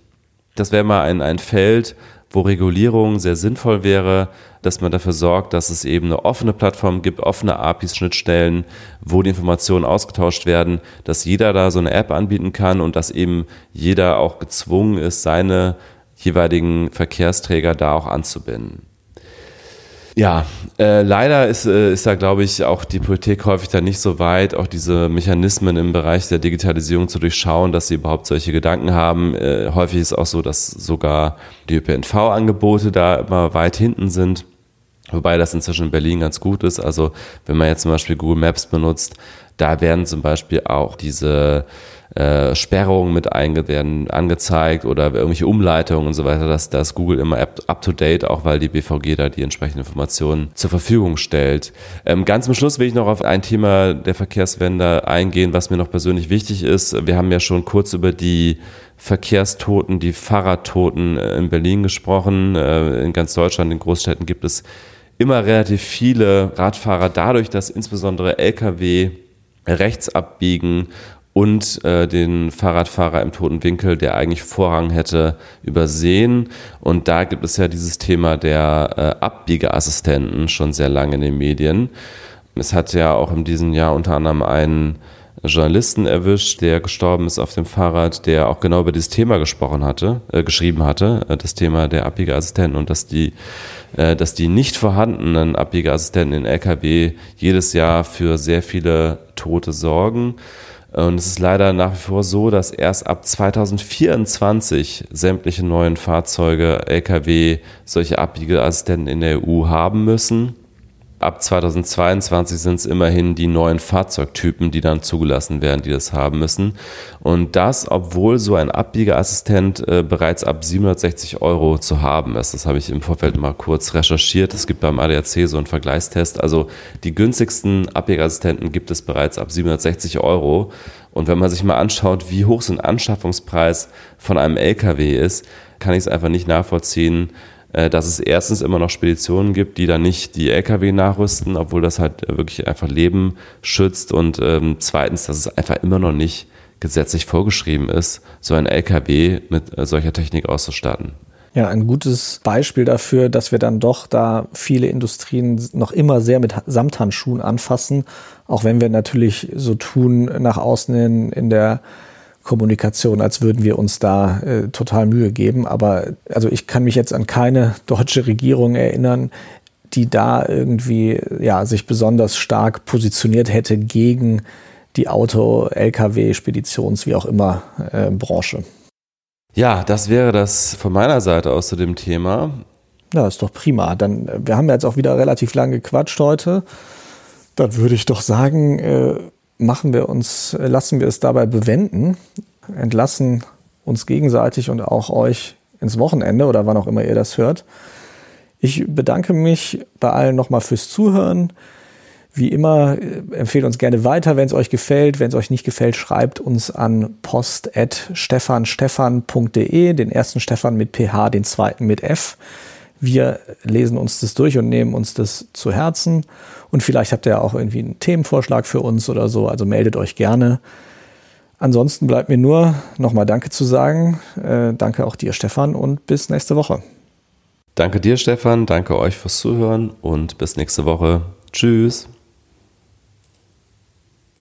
S2: Das wäre mal ein, ein Feld, wo Regulierung sehr sinnvoll wäre, dass man dafür sorgt, dass es eben eine offene Plattform gibt, offene APIs, Schnittstellen, wo die Informationen ausgetauscht werden, dass jeder da so eine App anbieten kann und dass eben jeder auch gezwungen ist, seine jeweiligen Verkehrsträger da auch anzubinden. Ja, äh, leider ist, äh, ist da, glaube ich, auch die Politik häufig da nicht so weit, auch diese Mechanismen im Bereich der Digitalisierung zu durchschauen, dass sie überhaupt solche Gedanken haben. Äh, häufig ist auch so, dass sogar die ÖPNV-Angebote da immer weit hinten sind. Wobei das inzwischen in Berlin ganz gut ist. Also wenn man jetzt zum Beispiel Google Maps benutzt, da werden zum Beispiel auch diese äh, Sperrungen mit einge werden angezeigt oder irgendwelche Umleitungen und so weiter, dass das Google immer up to date, auch weil die BVG da die entsprechenden Informationen zur Verfügung stellt. Ähm, ganz zum Schluss will ich noch auf ein Thema der Verkehrswende eingehen, was mir noch persönlich wichtig ist. Wir haben ja schon kurz über die Verkehrstoten, die Fahrradtoten äh, in Berlin gesprochen. Äh, in ganz Deutschland, in Großstädten gibt es immer relativ viele Radfahrer, dadurch, dass insbesondere Lkw rechts abbiegen und äh, den Fahrradfahrer im toten Winkel, der eigentlich Vorrang hätte, übersehen. Und da gibt es ja dieses Thema der äh, Abbiegeassistenten schon sehr lange in den Medien. Es hat ja auch in diesem Jahr unter anderem einen Journalisten erwischt, der gestorben ist auf dem Fahrrad, der auch genau über dieses Thema gesprochen hatte, äh, geschrieben hatte, äh, das Thema der Abbiegeassistenten und dass die, dass die nicht vorhandenen Abbiegeassistenten in LKW jedes Jahr für sehr viele Tote sorgen. Und es ist leider nach wie vor so, dass erst ab 2024 sämtliche neuen Fahrzeuge, Lkw, solche Abbiegeassistenten in der EU haben müssen. Ab 2022 sind es immerhin die neuen Fahrzeugtypen, die dann zugelassen werden, die das haben müssen. Und das, obwohl so ein Abbiegeassistent äh, bereits ab 760 Euro zu haben ist. Das habe ich im Vorfeld mal kurz recherchiert. Es gibt beim ADAC so einen Vergleichstest. Also die günstigsten Abbiegeassistenten gibt es bereits ab 760 Euro. Und wenn man sich mal anschaut, wie hoch so ein Anschaffungspreis von einem LKW ist, kann ich es einfach nicht nachvollziehen, dass es erstens immer noch Speditionen gibt, die dann nicht die Lkw nachrüsten, obwohl das halt wirklich einfach Leben schützt und ähm, zweitens, dass es einfach immer noch nicht gesetzlich vorgeschrieben ist, so ein Lkw mit äh, solcher Technik auszustatten.
S1: Ja, ein gutes Beispiel dafür, dass wir dann doch da viele Industrien noch immer sehr mit Samthandschuhen anfassen, auch wenn wir natürlich so tun nach außen in, in der Kommunikation, als würden wir uns da äh, total Mühe geben. Aber also ich kann mich jetzt an keine deutsche Regierung erinnern, die da irgendwie ja sich besonders stark positioniert hätte gegen die Auto, LKW, Speditions, wie auch immer äh, Branche.
S2: Ja, das wäre das von meiner Seite aus zu dem Thema.
S1: Ja, ist doch prima. Dann, äh, wir haben jetzt auch wieder relativ lang gequatscht heute. Dann würde ich doch sagen, äh, machen wir uns, lassen wir es dabei bewenden, entlassen uns gegenseitig und auch euch ins Wochenende oder wann auch immer ihr das hört. Ich bedanke mich bei allen nochmal fürs Zuhören. Wie immer, äh, empfehlt uns gerne weiter, wenn es euch gefällt. Wenn es euch nicht gefällt, schreibt uns an post.stefanstefan.de, den ersten Stefan mit PH, den zweiten mit F. Wir lesen uns das durch und nehmen uns das zu Herzen. Und vielleicht habt ihr auch irgendwie einen Themenvorschlag für uns oder so, also meldet euch gerne. Ansonsten bleibt mir nur nochmal Danke zu sagen. Äh, danke auch dir, Stefan, und bis nächste Woche.
S2: Danke dir, Stefan. Danke euch fürs Zuhören und bis nächste Woche. Tschüss.